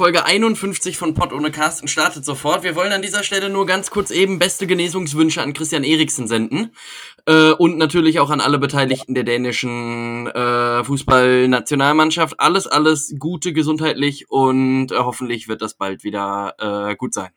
Folge 51 von Pott ohne Carsten startet sofort. Wir wollen an dieser Stelle nur ganz kurz eben beste Genesungswünsche an Christian Eriksen senden. Äh, und natürlich auch an alle Beteiligten der dänischen äh, Fußballnationalmannschaft. Alles, alles Gute gesundheitlich und äh, hoffentlich wird das bald wieder äh, gut sein.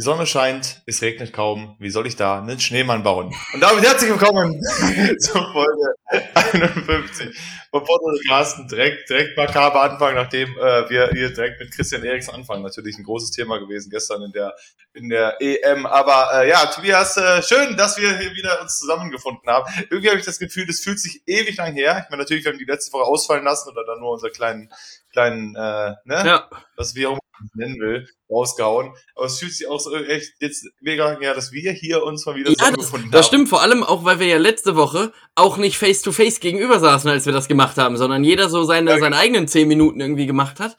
Die Sonne scheint, es regnet kaum. Wie soll ich da einen Schneemann bauen? Und damit herzlich willkommen zur Folge 51 von Porto Carsten. Direkt, direkt makaber anfangen, nachdem äh, wir hier direkt mit Christian Eriksen anfangen. Natürlich ein großes Thema gewesen gestern in der, in der EM. Aber äh, ja, Tobias, äh, schön, dass wir hier wieder uns zusammengefunden haben. Irgendwie habe ich das Gefühl, das fühlt sich ewig lang her. Ich meine, natürlich, wir haben die letzte Woche ausfallen lassen oder dann nur unsere kleinen, kleinen, äh, ne? Ja. Was wir auch nennen will, rausgehauen. Aber es fühlt sich auch so echt jetzt mega ja, dass wir hier uns mal wieder ja, zusammengefunden haben. Das stimmt, vor allem auch, weil wir ja letzte Woche auch nicht face to face gegenüber saßen, als wir das gemacht haben, sondern jeder so seine, ja. seine eigenen zehn Minuten irgendwie gemacht hat.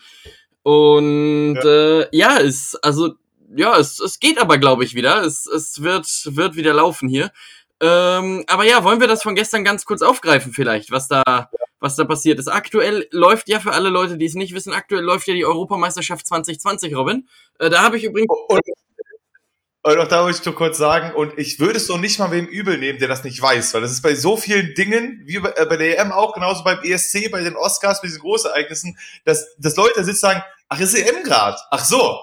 Und ja, äh, ja es, also, ja, es, es geht aber, glaube ich, wieder. Es, es wird, wird wieder laufen hier. Ähm, aber ja, wollen wir das von gestern ganz kurz aufgreifen vielleicht, was da. Was da passiert ist. Aktuell läuft ja für alle Leute, die es nicht wissen, aktuell läuft ja die Europameisterschaft 2020, Robin. Äh, da habe ich übrigens. Und, und auch da wollte ich nur kurz sagen, und ich würde es doch nicht mal wem übel nehmen, der das nicht weiß, weil das ist bei so vielen Dingen, wie bei, äh, bei der EM auch, genauso beim ESC, bei den Oscars, bei diesen Großereignissen, dass, dass Leute sitzen sagen, ach, ist EM grad, ach so,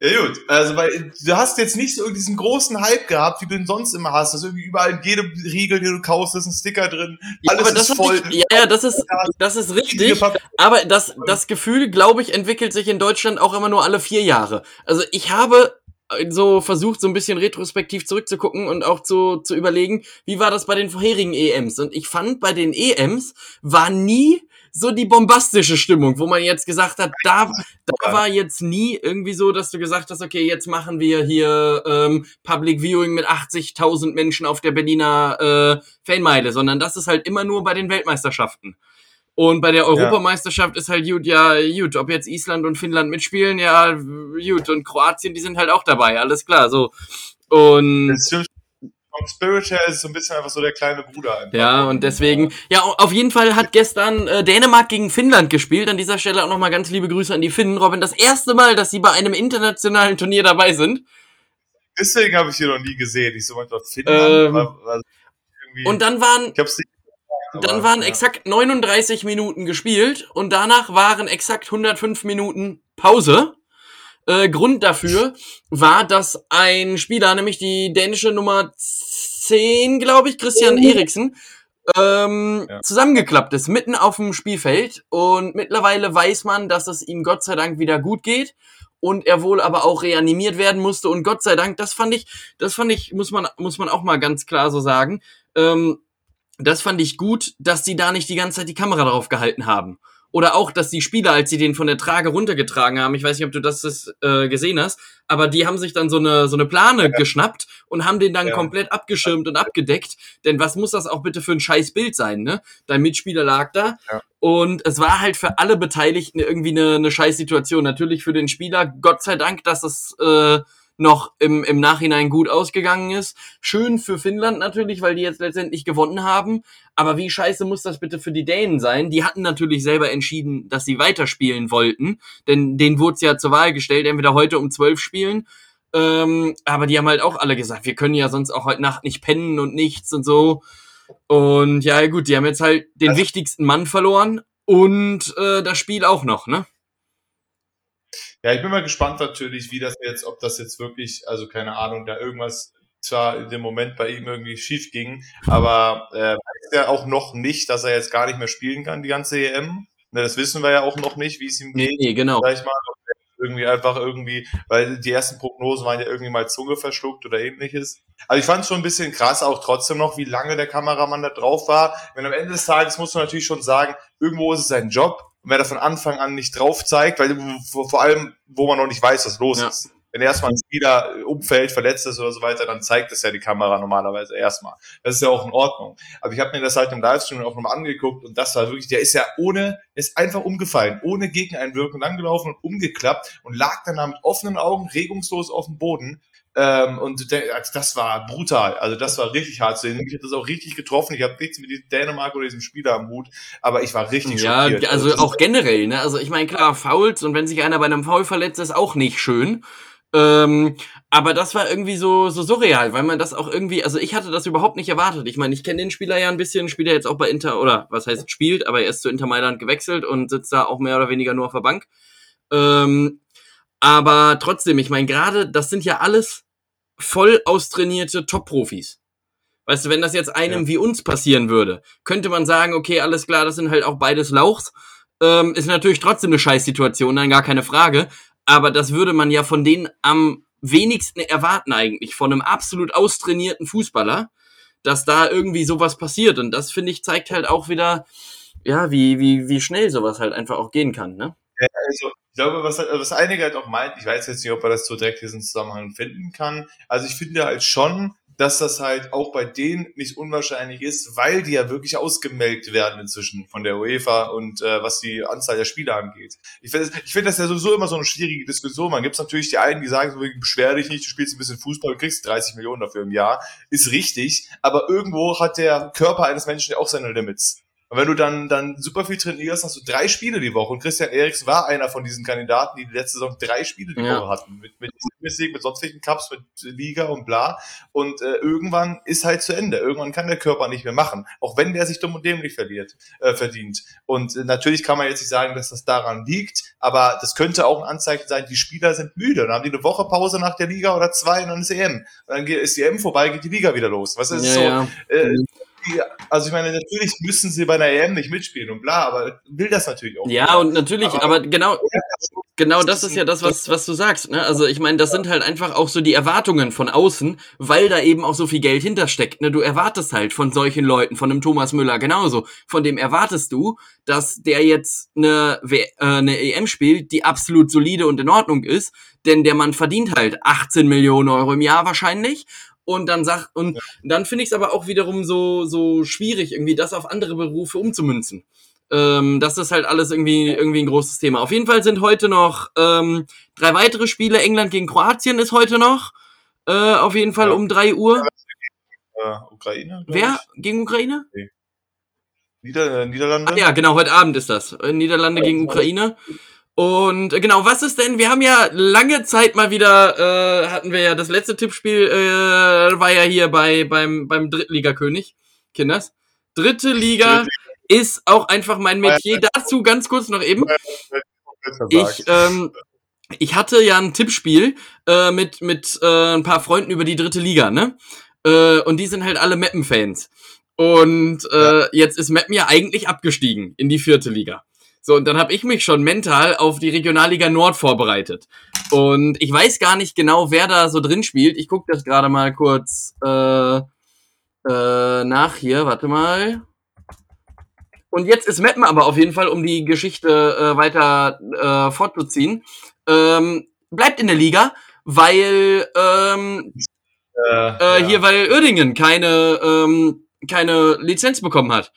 ja gut, also weil du hast jetzt nicht so diesen großen Hype gehabt, wie du ihn sonst immer hast. dass irgendwie überall in jedem Riegel, den du kaufst, ist ein Sticker drin. Ja, alles ist voll. Ich, ja, das ist das ist richtig. Aber das das Gefühl, glaube ich, entwickelt sich in Deutschland auch immer nur alle vier Jahre. Also ich habe so versucht, so ein bisschen retrospektiv zurückzugucken und auch zu, zu überlegen, wie war das bei den vorherigen EMs? Und ich fand, bei den EMs war nie so die bombastische Stimmung, wo man jetzt gesagt hat, da, da war jetzt nie irgendwie so, dass du gesagt hast, okay, jetzt machen wir hier ähm, Public Viewing mit 80.000 Menschen auf der Berliner äh, Fanmeile, sondern das ist halt immer nur bei den Weltmeisterschaften. Und bei der Europameisterschaft ja. ist halt gut, ja, gut, ob jetzt Island und Finnland mitspielen, ja, gut, und Kroatien, die sind halt auch dabei, alles klar, so. Und. Das Spirit her ist so ein bisschen einfach so der kleine Bruder. Einfach. Ja, und deswegen, ja, auf jeden Fall hat gestern äh, Dänemark gegen Finnland gespielt. An dieser Stelle auch nochmal ganz liebe Grüße an die Finnen. Robin, das erste Mal, dass sie bei einem internationalen Turnier dabei sind. Deswegen habe ich sie noch nie gesehen. Ich so manchmal Finnland. Ähm, war, war und dann waren, ich hab's nicht dann waren ja. exakt 39 Minuten gespielt und danach waren exakt 105 Minuten Pause. Äh, Grund dafür war, dass ein Spieler, nämlich die dänische Nummer 10, glaube ich, Christian oh. Eriksen, ähm, ja. zusammengeklappt ist, mitten auf dem Spielfeld. Und mittlerweile weiß man, dass es ihm Gott sei Dank wieder gut geht und er wohl aber auch reanimiert werden musste. Und Gott sei Dank, das fand ich, das fand ich, muss man, muss man auch mal ganz klar so sagen. Ähm, das fand ich gut, dass die da nicht die ganze Zeit die Kamera drauf gehalten haben. Oder auch, dass die Spieler, als sie den von der Trage runtergetragen haben, ich weiß nicht, ob du das äh, gesehen hast, aber die haben sich dann so eine, so eine Plane ja. geschnappt und haben den dann ja. komplett abgeschirmt und abgedeckt. Denn was muss das auch bitte für ein scheiß Bild sein, ne? Dein Mitspieler lag da ja. und es war halt für alle Beteiligten irgendwie eine, eine scheiß Situation. Natürlich für den Spieler, Gott sei Dank, dass es äh, noch im, im Nachhinein gut ausgegangen ist. Schön für Finnland natürlich, weil die jetzt letztendlich gewonnen haben. Aber wie scheiße muss das bitte für die Dänen sein? Die hatten natürlich selber entschieden, dass sie weiterspielen wollten. Denn denen wurde es ja zur Wahl gestellt, entweder heute um zwölf spielen. Ähm, aber die haben halt auch alle gesagt, wir können ja sonst auch heute Nacht nicht pennen und nichts und so. Und ja, gut, die haben jetzt halt den also, wichtigsten Mann verloren und äh, das Spiel auch noch, ne? Ja, ich bin mal gespannt natürlich, wie das jetzt, ob das jetzt wirklich, also keine Ahnung, da irgendwas zwar in dem Moment bei ihm irgendwie schief ging, aber äh, weiß er auch noch nicht, dass er jetzt gar nicht mehr spielen kann, die ganze EM. Ne, das wissen wir ja auch noch nicht, wie es ihm geht. Nee, genau. Sag ich mal, irgendwie einfach irgendwie, weil die ersten Prognosen waren ja irgendwie mal Zunge verschluckt oder ähnliches. Also ich fand es schon ein bisschen krass, auch trotzdem noch, wie lange der Kameramann da drauf war. Wenn am Ende des Tages muss man natürlich schon sagen, irgendwo ist es sein Job Und wer das von Anfang an nicht drauf zeigt, weil vor allem, wo man noch nicht weiß, was los ja. ist wenn erstmal ein Spieler umfällt, verletzt ist oder so weiter, dann zeigt es ja die Kamera normalerweise erstmal. Das ist ja auch in Ordnung. Aber ich habe mir das halt im Livestream auch nochmal angeguckt und das war wirklich, der ist ja ohne, ist einfach umgefallen, ohne Gegeneinwirkung langgelaufen und umgeklappt und lag dann da mit offenen Augen regungslos auf dem Boden. Ähm, und also das war brutal. Also das war richtig hart zu sehen. Mich hat das auch richtig getroffen. Ich habe nichts mit Dänemark oder diesem Spieler am Hut, aber ich war richtig ja, schockiert. Ja, also, also auch generell. Ne? Also ich meine, klar, Fouls und wenn sich einer bei einem Foul verletzt, ist auch nicht schön. Ähm, aber das war irgendwie so, so surreal, weil man das auch irgendwie, also ich hatte das überhaupt nicht erwartet. Ich meine, ich kenne den Spieler ja ein bisschen, spielt er jetzt auch bei Inter, oder was heißt spielt, aber er ist zu Inter Mailand gewechselt und sitzt da auch mehr oder weniger nur auf der Bank. Ähm, aber trotzdem, ich meine, gerade, das sind ja alles voll austrainierte Top-Profis. Weißt du, wenn das jetzt einem ja. wie uns passieren würde, könnte man sagen, okay, alles klar, das sind halt auch beides Lauchs. Ähm, ist natürlich trotzdem eine Scheißsituation, dann gar keine Frage aber das würde man ja von denen am wenigsten erwarten eigentlich, von einem absolut austrainierten Fußballer, dass da irgendwie sowas passiert. Und das, finde ich, zeigt halt auch wieder, ja, wie, wie, wie schnell sowas halt einfach auch gehen kann, ne? Ja, also glaube, was, was einige halt auch meint, ich weiß jetzt nicht, ob er das so direkt diesen Zusammenhang finden kann. Also ich finde halt schon, dass das halt auch bei denen nicht unwahrscheinlich ist, weil die ja wirklich ausgemelkt werden inzwischen von der UEFA und äh, was die Anzahl der Spieler angeht. Ich finde ich find das ja sowieso immer so eine schwierige Diskussion. Man gibt natürlich die einen, die sagen, so, beschwer dich nicht, du spielst ein bisschen Fußball, du kriegst 30 Millionen dafür im Jahr. Ist richtig, aber irgendwo hat der Körper eines Menschen ja auch seine Limits. Und wenn du dann, dann super viel trainierst, hast du drei Spiele die Woche. Und Christian Eriks war einer von diesen Kandidaten, die, die letzte Saison drei Spiele die ja. Woche hatten. Mit, mit League, mit sonstigen Cups, mit Liga und bla. Und äh, irgendwann ist halt zu Ende. Irgendwann kann der Körper nicht mehr machen. Auch wenn der sich dumm und dämlich verliert, äh, verdient. Und äh, natürlich kann man jetzt nicht sagen, dass das daran liegt, aber das könnte auch ein Anzeichen sein, die Spieler sind müde. Dann haben die eine Woche Pause nach der Liga oder zwei und dann ist EM. Und dann ist die EM vorbei, geht die Liga wieder los. Was ist ja, so? Ja. Äh, also ich meine, natürlich müssen sie bei einer EM nicht mitspielen und bla, aber will das natürlich auch. Ja, und natürlich, aber, aber genau, genau das ist ja das, was, was du sagst. Ne? Also ich meine, das sind halt einfach auch so die Erwartungen von außen, weil da eben auch so viel Geld hintersteckt. Ne? Du erwartest halt von solchen Leuten, von einem Thomas Müller genauso, von dem erwartest du, dass der jetzt eine, äh, eine EM spielt, die absolut solide und in Ordnung ist, denn der Mann verdient halt 18 Millionen Euro im Jahr wahrscheinlich und dann sag und ja. dann finde ich es aber auch wiederum so so schwierig irgendwie das auf andere Berufe umzumünzen. Ähm, das ist halt alles irgendwie irgendwie ein großes Thema. Auf jeden Fall sind heute noch ähm, drei weitere Spiele. England gegen Kroatien ist heute noch äh, auf jeden Fall ja. um drei Uhr. Äh, Ukraine. Wer ich. gegen Ukraine? Nee. Nieder Niederlande. Ah, ja, genau. Heute Abend ist das. Niederlande gegen Ukraine. Und äh, genau, was ist denn? Wir haben ja lange Zeit mal wieder, äh, hatten wir ja das letzte Tippspiel, äh, war ja hier bei beim beim Drittligakönig, Kinders. Dritte Liga ist auch einfach mein Metier. Dazu ganz kurz noch eben. Ich ähm, ich hatte ja ein Tippspiel äh, mit mit äh, ein paar Freunden über die dritte Liga, ne? Äh, und die sind halt alle Meppen-Fans. Und äh, jetzt ist Meppen ja eigentlich abgestiegen in die vierte Liga. So, und dann habe ich mich schon mental auf die Regionalliga Nord vorbereitet. Und ich weiß gar nicht genau, wer da so drin spielt. Ich gucke das gerade mal kurz äh, äh, nach hier. Warte mal. Und jetzt ist Meppen aber auf jeden Fall, um die Geschichte äh, weiter äh, fortzuziehen, ähm, bleibt in der Liga, weil ähm, äh, äh, ja. hier, weil Uerdingen keine ähm, keine Lizenz bekommen hat.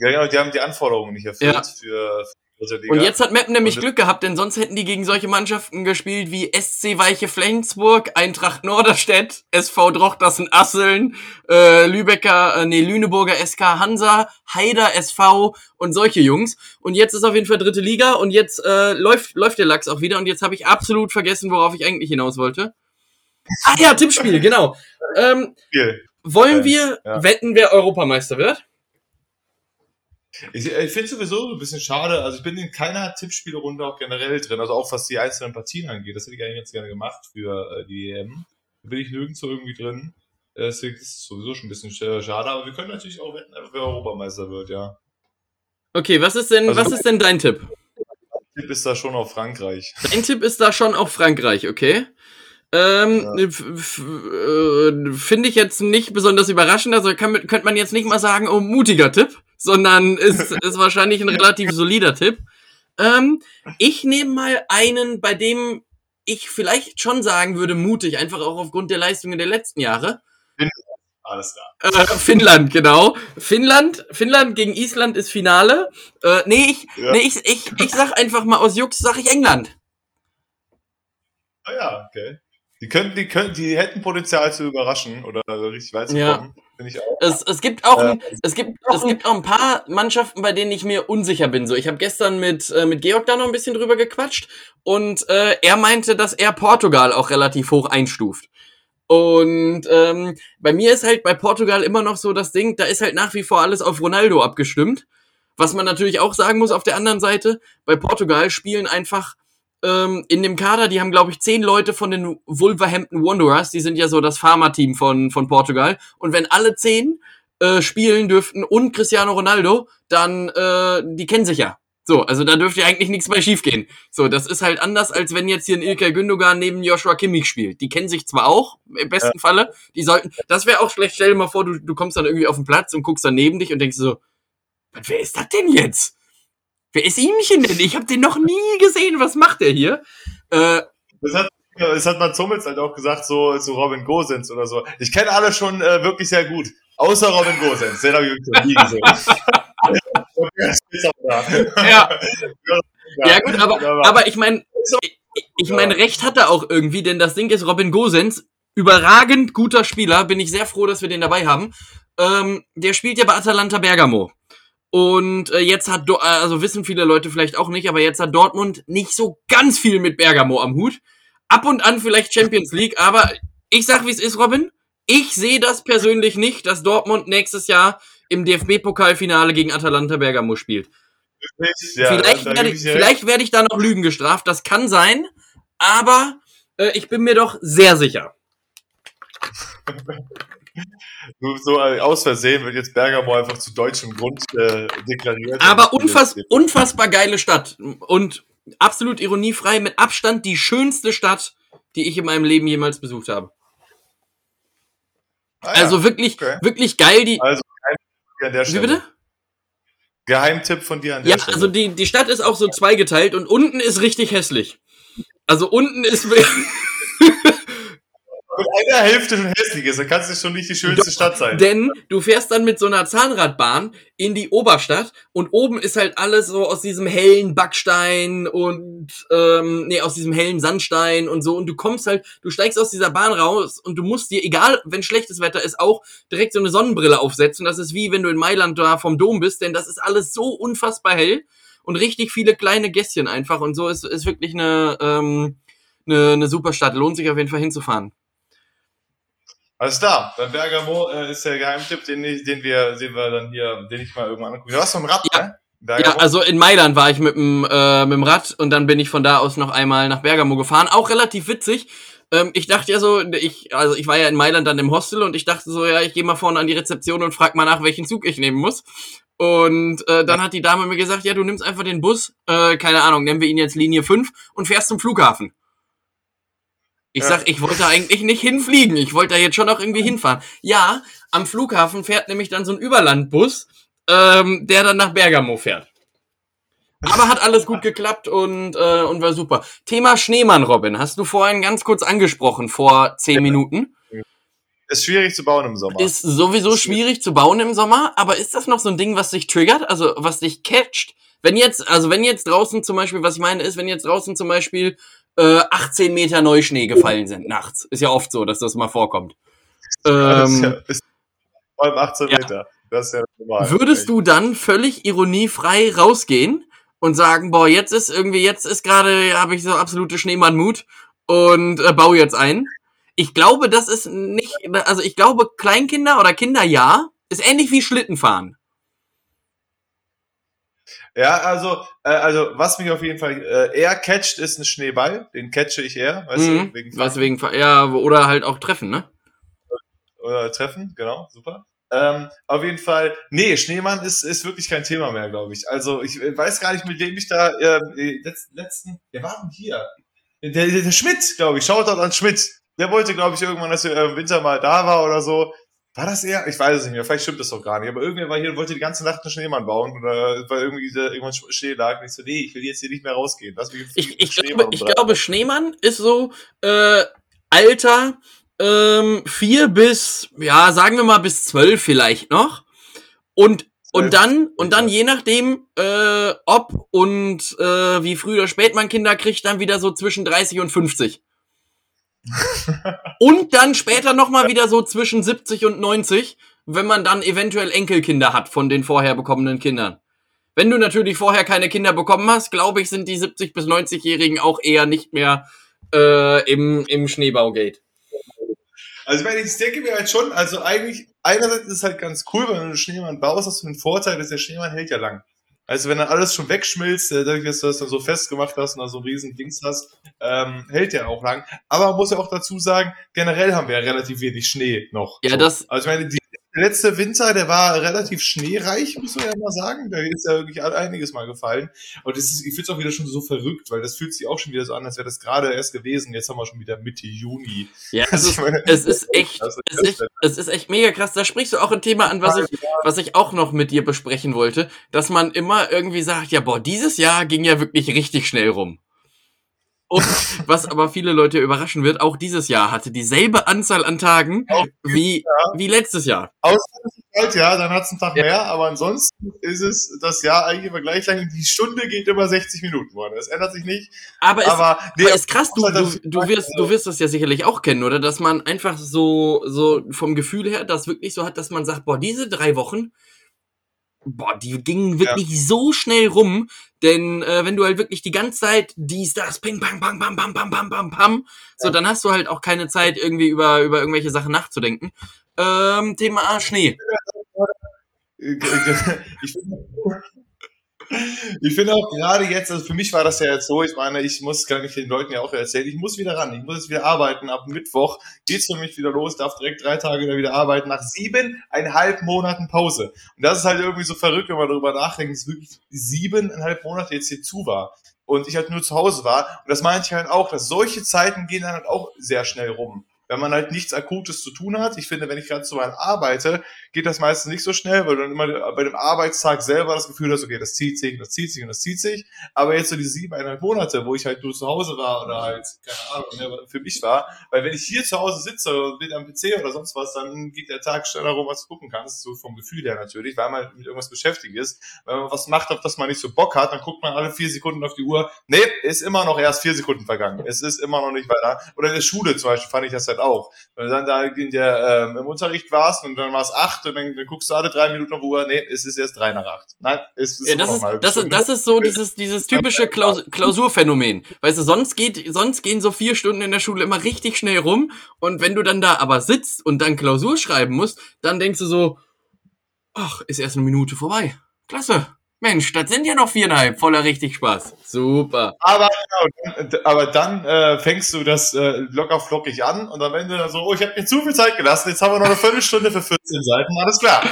Ja, genau, die haben die Anforderungen nicht erfüllt ja. für, für Liga. Und jetzt hat Meppen nämlich Glück gehabt, denn sonst hätten die gegen solche Mannschaften gespielt wie SC Weiche Flensburg, Eintracht Norderstedt, SV Drochtersen Asseln, äh, Lübecker, äh, nee, Lüneburger SK Hansa, Haider SV und solche Jungs. Und jetzt ist auf jeden Fall dritte Liga und jetzt äh, läuft, läuft der Lachs auch wieder und jetzt habe ich absolut vergessen, worauf ich eigentlich hinaus wollte. Ach ja, Tippspiel, genau. Ähm, wollen wir ja. wetten, wer Europameister wird? Ich, ich finde sowieso ein bisschen schade. Also ich bin in keiner Tippspielrunde auch generell drin, also auch was die einzelnen Partien angeht. Das hätte ich eigentlich ganz gerne gemacht für äh, die EM. Da bin ich nirgendwo irgendwie drin. Äh, deswegen ist es sowieso schon ein bisschen schade, aber wir können natürlich auch wetten, wer Europameister wird, ja. Okay, was ist denn, also, was ist denn dein Tipp? Mein Tipp ist da schon auf Frankreich. Dein Tipp ist da schon auf Frankreich, okay? Ähm, ja. Äh, Finde ich jetzt nicht besonders überraschend. Also kann, könnte man jetzt nicht mal sagen, oh, mutiger Tipp sondern ist, ist wahrscheinlich ein relativ solider Tipp. Ähm, ich nehme mal einen, bei dem ich vielleicht schon sagen würde, mutig, einfach auch aufgrund der Leistungen der letzten Jahre. Alles klar. Äh, Finnland, genau. Finnland, Finnland gegen Island ist Finale. Äh, nee, ich, ja. nee, ich, ich, ich sag einfach mal aus Jux, sag ich England. Ah ja, okay. Die könnten, die könnten, die hätten Potenzial zu überraschen oder richtig weit zu kommen. Ja. Ich auch. Es, es gibt auch, äh, es gibt, es gibt auch ein paar Mannschaften, bei denen ich mir unsicher bin. So, ich habe gestern mit äh, mit Georg da noch ein bisschen drüber gequatscht und äh, er meinte, dass er Portugal auch relativ hoch einstuft. Und ähm, bei mir ist halt bei Portugal immer noch so das Ding, da ist halt nach wie vor alles auf Ronaldo abgestimmt. Was man natürlich auch sagen muss auf der anderen Seite, bei Portugal spielen einfach ähm, in dem Kader, die haben, glaube ich, zehn Leute von den Wolverhampton Wanderers, die sind ja so das Pharma-Team von, von Portugal. Und wenn alle zehn äh, spielen dürften und Cristiano Ronaldo, dann, äh, die kennen sich ja. So, also da dürfte ja eigentlich nichts mehr schiefgehen. So, das ist halt anders, als wenn jetzt hier ein Ilkay Gündogan neben Joshua Kimmich spielt. Die kennen sich zwar auch, im besten ja. Falle, die sollten, das wäre auch schlecht, stell dir mal vor, du, du kommst dann irgendwie auf den Platz und guckst dann neben dich und denkst so, wer ist das denn jetzt? Wer ist Ihmchen denn? Ich habe den noch nie gesehen, was macht der hier? Äh, das hat das hat man Zummels halt auch gesagt, so, so Robin Gosens oder so. Ich kenne alle schon äh, wirklich sehr gut. Außer Robin Gosens, den habe ich wirklich noch nie gesehen. ja. ja gut, aber, aber ich meine, ich, ich meine, recht hat er auch irgendwie, denn das Ding ist, Robin Gosens, überragend guter Spieler, bin ich sehr froh, dass wir den dabei haben. Ähm, der spielt ja bei Atalanta Bergamo. Und äh, jetzt hat, also wissen viele Leute vielleicht auch nicht, aber jetzt hat Dortmund nicht so ganz viel mit Bergamo am Hut. Ab und an vielleicht Champions League, aber ich sag, wie es ist, Robin. Ich sehe das persönlich nicht, dass Dortmund nächstes Jahr im DFB-Pokalfinale gegen Atalanta Bergamo spielt. Ja, vielleicht werde ich, vielleicht werde ich da noch Lügen gestraft, das kann sein, aber äh, ich bin mir doch sehr sicher. Nur so aus Versehen wird jetzt Bergamo einfach zu deutschem Grund äh, deklariert. Aber unfass, unfassbar geile Stadt und absolut ironiefrei mit Abstand die schönste Stadt, die ich in meinem Leben jemals besucht habe. Ah, ja. Also wirklich, okay. wirklich geil. Die, also an der Stelle. Wie bitte? Geheimtipp von dir an der ja, Stelle. Ja, also die, die Stadt ist auch so zweigeteilt und unten ist richtig hässlich. Also unten ist. Mit einer Hälfte schon hässlich ist, dann kann es schon nicht die schönste Doch, Stadt sein. Denn du fährst dann mit so einer Zahnradbahn in die Oberstadt und oben ist halt alles so aus diesem hellen Backstein und ähm, nee, aus diesem hellen Sandstein und so. Und du kommst halt, du steigst aus dieser Bahn raus und du musst dir, egal wenn schlechtes Wetter ist, auch direkt so eine Sonnenbrille aufsetzen. Das ist wie wenn du in Mailand da vom Dom bist, denn das ist alles so unfassbar hell und richtig viele kleine Gässchen einfach. Und so ist, ist wirklich eine, ähm, eine, eine super Stadt. Lohnt sich auf jeden Fall hinzufahren. Alles klar, dann Bergamo äh, ist der Geheimtipp, den, den wir, den wir dann hier, den ich mal irgendwann angucke. Du warst vom Rad, ja. ne? Bergamo? Ja, also in Mailand war ich mit dem, äh, mit dem Rad und dann bin ich von da aus noch einmal nach Bergamo gefahren. Auch relativ witzig. Ähm, ich dachte ja so, ich, also ich war ja in Mailand dann im Hostel und ich dachte so, ja, ich gehe mal vorne an die Rezeption und frag mal nach, welchen Zug ich nehmen muss. Und äh, dann hat die Dame mir gesagt, ja, du nimmst einfach den Bus, äh, keine Ahnung, nennen wir ihn jetzt Linie 5 und fährst zum Flughafen. Ich ja. sag, ich wollte eigentlich nicht hinfliegen. Ich wollte da jetzt schon auch irgendwie hinfahren. Ja, am Flughafen fährt nämlich dann so ein Überlandbus, ähm, der dann nach Bergamo fährt. Aber hat alles gut geklappt und, äh, und war super. Thema Schneemann, Robin, hast du vorhin ganz kurz angesprochen, vor zehn Minuten. Ist schwierig zu bauen im Sommer. Ist sowieso schwierig zu bauen im Sommer, aber ist das noch so ein Ding, was dich triggert, also was dich catcht? Wenn jetzt, also wenn jetzt draußen zum Beispiel, was ich meine, ist, wenn jetzt draußen zum Beispiel äh, 18 Meter Neuschnee gefallen sind nachts. Ist ja oft so, dass das mal vorkommt. Ähm, ja, ist vor allem 18 ja. Meter. Das ist ja normal. Würdest du dann völlig ironiefrei rausgehen und sagen, boah, jetzt ist irgendwie, jetzt ist gerade, habe ich so absolute Schneemannmut und äh, baue jetzt ein? Ich glaube, das ist nicht, also ich glaube, Kleinkinder oder Kinder ja, ist ähnlich wie Schlittenfahren. Ja, also, äh, also was mich auf jeden Fall äh, eher catcht, ist ein Schneeball. Den catche ich eher, weißt mhm. du? Wegen Was wegen ja, oder halt auch treffen, ne? Oder treffen, genau, super. Ähm, auf jeden Fall, nee, Schneemann ist, ist wirklich kein Thema mehr, glaube ich. Also ich weiß gar nicht, mit wem ich da äh, letzten, letzten, wer war denn hier? Der, der, der Schmidt, glaube ich, schaut dort an Schmidt. Der wollte, glaube ich, irgendwann, dass er im Winter mal da war oder so. War das eher? Ich weiß es nicht mehr, vielleicht stimmt das doch gar nicht. Aber irgendwer war hier und wollte die ganze Nacht einen Schneemann bauen oder weil irgendwie irgendwann Schnee lag. Und ich so, nee, ich will jetzt hier nicht mehr rausgehen. Lass mich ich, ich, glaube, ich glaube, Schneemann ist so äh, Alter ähm, vier bis, ja, sagen wir mal bis zwölf vielleicht noch. Und und dann, und dann je nachdem, äh, ob und äh, wie früh oder spät man Kinder kriegt, dann wieder so zwischen 30 und 50. und dann später nochmal wieder so zwischen 70 und 90, wenn man dann eventuell Enkelkinder hat von den vorher bekommenen Kindern. Wenn du natürlich vorher keine Kinder bekommen hast, glaube ich, sind die 70 bis 90-Jährigen auch eher nicht mehr äh, im, im Schneebaugate. Also ich meine, ich denke mir halt schon, also eigentlich, einerseits ist es halt ganz cool, wenn du einen Schneemann baust, hast du den Vorteil, dass der Schneemann hält ja lang. Also wenn dann alles schon wegschmilzt, äh, dadurch, dass du das dann so festgemacht hast und da so ein riesen Dings hast, ähm, hält der auch lang. Aber man muss ja auch dazu sagen, generell haben wir ja relativ wenig Schnee noch. Ja, so. das. Also ich meine, die der letzte Winter, der war relativ schneereich, muss man ja mal sagen. Da ist ja wirklich einiges mal gefallen. Und das ist, ich finde es auch wieder schon so verrückt, weil das fühlt sich auch schon wieder so an, als wäre das gerade erst gewesen. Jetzt haben wir schon wieder Mitte Juni. Ja, es ist, meine, es ist echt, es ist echt, es ist echt mega krass. Da sprichst du auch ein Thema an, was ich, was ich auch noch mit dir besprechen wollte, dass man immer irgendwie sagt, ja, boah, dieses Jahr ging ja wirklich richtig schnell rum. Und was aber viele Leute überraschen wird, auch dieses Jahr hatte dieselbe Anzahl an Tagen wie, wie letztes Jahr. Außer halt, ja, dann hat es einen Tag ja. mehr, aber ansonsten ist es das Jahr eigentlich immer gleich lang. Die Stunde geht immer 60 Minuten, Mann. Das ändert sich nicht. Aber, aber, ist, nee, aber ist krass, du, du, du, wirst, du wirst das ja sicherlich auch kennen, oder? Dass man einfach so, so vom Gefühl her das wirklich so hat, dass man sagt, boah, diese drei Wochen, boah, die gingen wirklich ja. so schnell rum, denn äh, wenn du halt wirklich die ganze Zeit dies, das, ping, pang, pam, pam, pam, pam, pam, pam, pam, so, ja. dann hast du halt auch keine Zeit, irgendwie über, über irgendwelche Sachen nachzudenken. Ähm, Thema Schnee. Ich finde, ich finde auch gerade jetzt, also für mich war das ja jetzt so, ich meine, ich muss, kann ich den Leuten ja auch erzählen, ich muss wieder ran, ich muss jetzt wieder arbeiten. Ab Mittwoch geht's für mich wieder los, darf direkt drei Tage wieder arbeiten, nach siebeneinhalb Monaten Pause. Und das ist halt irgendwie so verrückt, wenn man darüber nachdenkt, dass wirklich siebeneinhalb Monate jetzt hier zu war und ich halt nur zu Hause war. Und das meinte ich halt auch, dass solche Zeiten gehen dann halt auch sehr schnell rum wenn man halt nichts Akutes zu tun hat. Ich finde, wenn ich gerade so mal arbeite, geht das meistens nicht so schnell, weil du dann immer bei dem Arbeitstag selber das Gefühl hast, okay, das zieht sich, das zieht sich und das zieht sich. Aber jetzt so die siebeneinhalb Monate, wo ich halt nur zu Hause war oder halt, keine Ahnung, ne, für mich war, weil wenn ich hier zu Hause sitze und bin am PC oder sonst was, dann geht der Tag schneller rum, was du gucken kannst, so vom Gefühl her natürlich, weil man mit irgendwas beschäftigt ist. Wenn man was macht, auf das man nicht so Bock hat, dann guckt man alle vier Sekunden auf die Uhr. Nee, ist immer noch erst vier Sekunden vergangen. Es ist immer noch nicht weiter. Oder in der Schule zum Beispiel fand ich das halt auch. Wenn du dann da in der, ähm, im Unterricht warst und dann war es acht und dann, dann, guckst du alle drei Minuten auf Uhr, nee, es ist erst drei nach acht. Nein, es ist ja, das, ist, das, ist, das ist so dieses, dieses typische Klaus Klausurphänomen. Weißt du, sonst geht, sonst gehen so vier Stunden in der Schule immer richtig schnell rum und wenn du dann da aber sitzt und dann Klausur schreiben musst, dann denkst du so, ach, ist erst eine Minute vorbei. Klasse. Mensch, das sind ja noch viereinhalb, voller richtig Spaß. Super. Aber, genau, aber dann äh, fängst du das äh, locker flockig an und am Ende so, oh, ich habe mir zu viel Zeit gelassen, jetzt haben wir noch eine Viertelstunde für 14 Seiten, alles klar.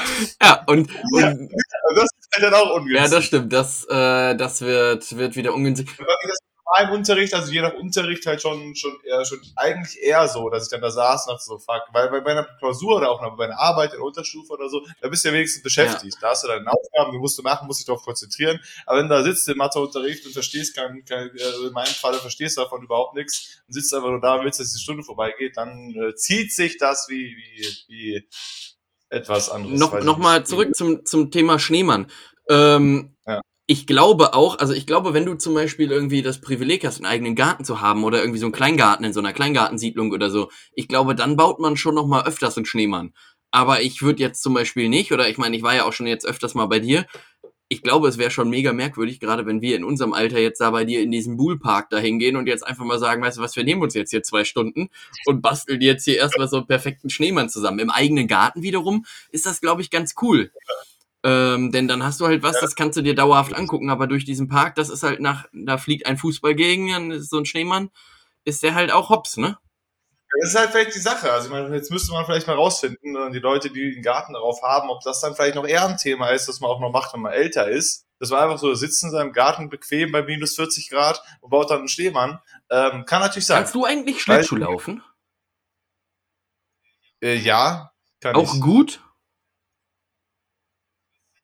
Ja, und, und ja, das ist halt dann auch ungünstig. Ja, das stimmt, das, äh, das wird, wird wieder ungünstig im Unterricht, also je nach Unterricht halt schon, schon, eher, schon eigentlich eher so, dass ich dann da saß und dachte so, fuck, weil bei einer Klausur oder auch bei einer Arbeit in der Unterstufe oder so, da bist du ja wenigstens beschäftigt. Ja. Da hast du deine Aufgaben, die musst du machen, musst dich darauf konzentrieren. Aber wenn du da sitzt im Matheunterricht und verstehst kein, kein äh, in meinem Fall verstehst du davon überhaupt nichts und sitzt einfach nur da und willst, dass die Stunde vorbeigeht, dann äh, zieht sich das wie, wie, wie etwas anderes. Noch, noch mal zurück zum, zum Thema Schneemann. Ähm, ja ich glaube auch, also ich glaube, wenn du zum Beispiel irgendwie das Privileg hast, einen eigenen Garten zu haben oder irgendwie so einen Kleingarten in so einer Kleingartensiedlung oder so, ich glaube, dann baut man schon noch mal öfters einen Schneemann. Aber ich würde jetzt zum Beispiel nicht, oder ich meine, ich war ja auch schon jetzt öfters mal bei dir. Ich glaube, es wäre schon mega merkwürdig, gerade wenn wir in unserem Alter jetzt da bei dir in diesem Bullpark da hingehen und jetzt einfach mal sagen, weißt du was, wir nehmen uns jetzt hier zwei Stunden und basteln jetzt hier erstmal so einen perfekten Schneemann zusammen. Im eigenen Garten wiederum ist das, glaube ich, ganz cool. Ähm, denn dann hast du halt was, ja. das kannst du dir dauerhaft angucken, aber durch diesen Park, das ist halt nach, da fliegt ein Fußball gegen, dann ist so ein Schneemann, ist der halt auch hops, ne? Das ist halt vielleicht die Sache. Also ich meine, jetzt müsste man vielleicht mal rausfinden, äh, die Leute, die den Garten darauf haben, ob das dann vielleicht noch eher ein Thema ist, das man auch noch macht, wenn man älter ist. Das war einfach so, sitzt in seinem Garten bequem bei minus 40 Grad und baut dann einen Schneemann. Ähm, kann natürlich sein. Kannst du eigentlich Schlittschuh laufen? Äh, ja, Kann auch ich. gut?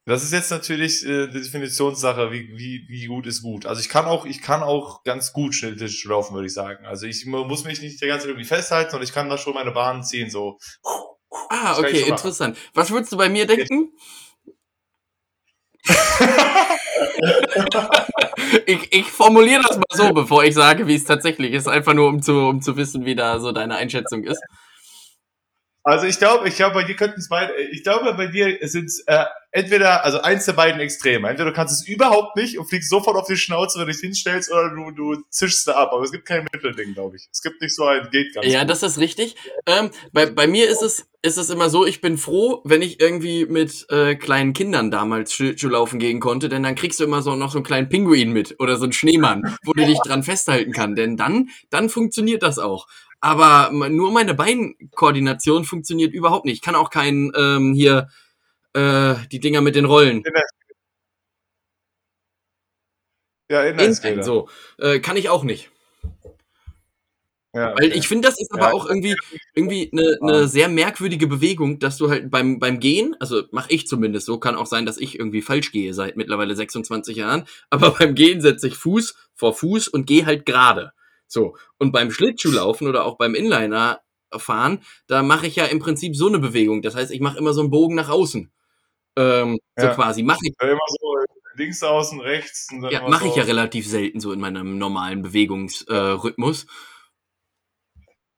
Das ist jetzt natürlich äh, die Definitionssache, wie, wie, wie gut ist gut. Also ich kann auch, ich kann auch ganz gut Schnelltisch laufen, würde ich sagen. Also ich muss mich nicht die ganze Zeit irgendwie festhalten und ich kann da schon meine Bahn ziehen, so. Ah, okay, interessant. Was würdest du bei mir denken? ich, ich formuliere das mal so, bevor ich sage, wie es tatsächlich ist, einfach nur um zu, um zu wissen, wie da so deine Einschätzung ist. Also ich glaube, ich glaube, bei dir könnten es beide, ich glaube, bei dir sind äh, entweder, also eins der beiden Extreme. Entweder du kannst es überhaupt nicht und fliegst sofort auf die Schnauze, wenn du dich hinstellst, oder du, du zischst da ab. Aber es gibt kein Mittelding, glaube ich. Es gibt nicht so ein geht ganz Ja, gut. das ist richtig. Ähm, bei, bei mir ist es, ist es immer so, ich bin froh, wenn ich irgendwie mit äh, kleinen Kindern damals Schlittschuh laufen gehen konnte, denn dann kriegst du immer so noch so einen kleinen Pinguin mit oder so einen Schneemann, wo du dich dran festhalten kann. Denn dann, dann funktioniert das auch aber nur meine Beinkoordination funktioniert überhaupt nicht. Ich kann auch kein ähm, hier äh, die Dinger mit den Rollen. Ja, Inline so äh, kann ich auch nicht. Ja, okay. Weil ich finde, das ist aber ja, auch irgendwie irgendwie eine, eine sehr merkwürdige Bewegung, dass du halt beim beim Gehen, also mache ich zumindest so, kann auch sein, dass ich irgendwie falsch gehe seit mittlerweile 26 Jahren, aber beim Gehen setze ich Fuß vor Fuß und gehe halt gerade. So. Und beim Schlittschuhlaufen oder auch beim Inliner fahren, da mache ich ja im Prinzip so eine Bewegung. Das heißt, ich mache immer so einen Bogen nach außen. Ähm, ja. So quasi. Mache ich. Ja, immer so links außen, rechts. ja, mache so ich ja relativ selten so in meinem normalen Bewegungsrhythmus. Äh,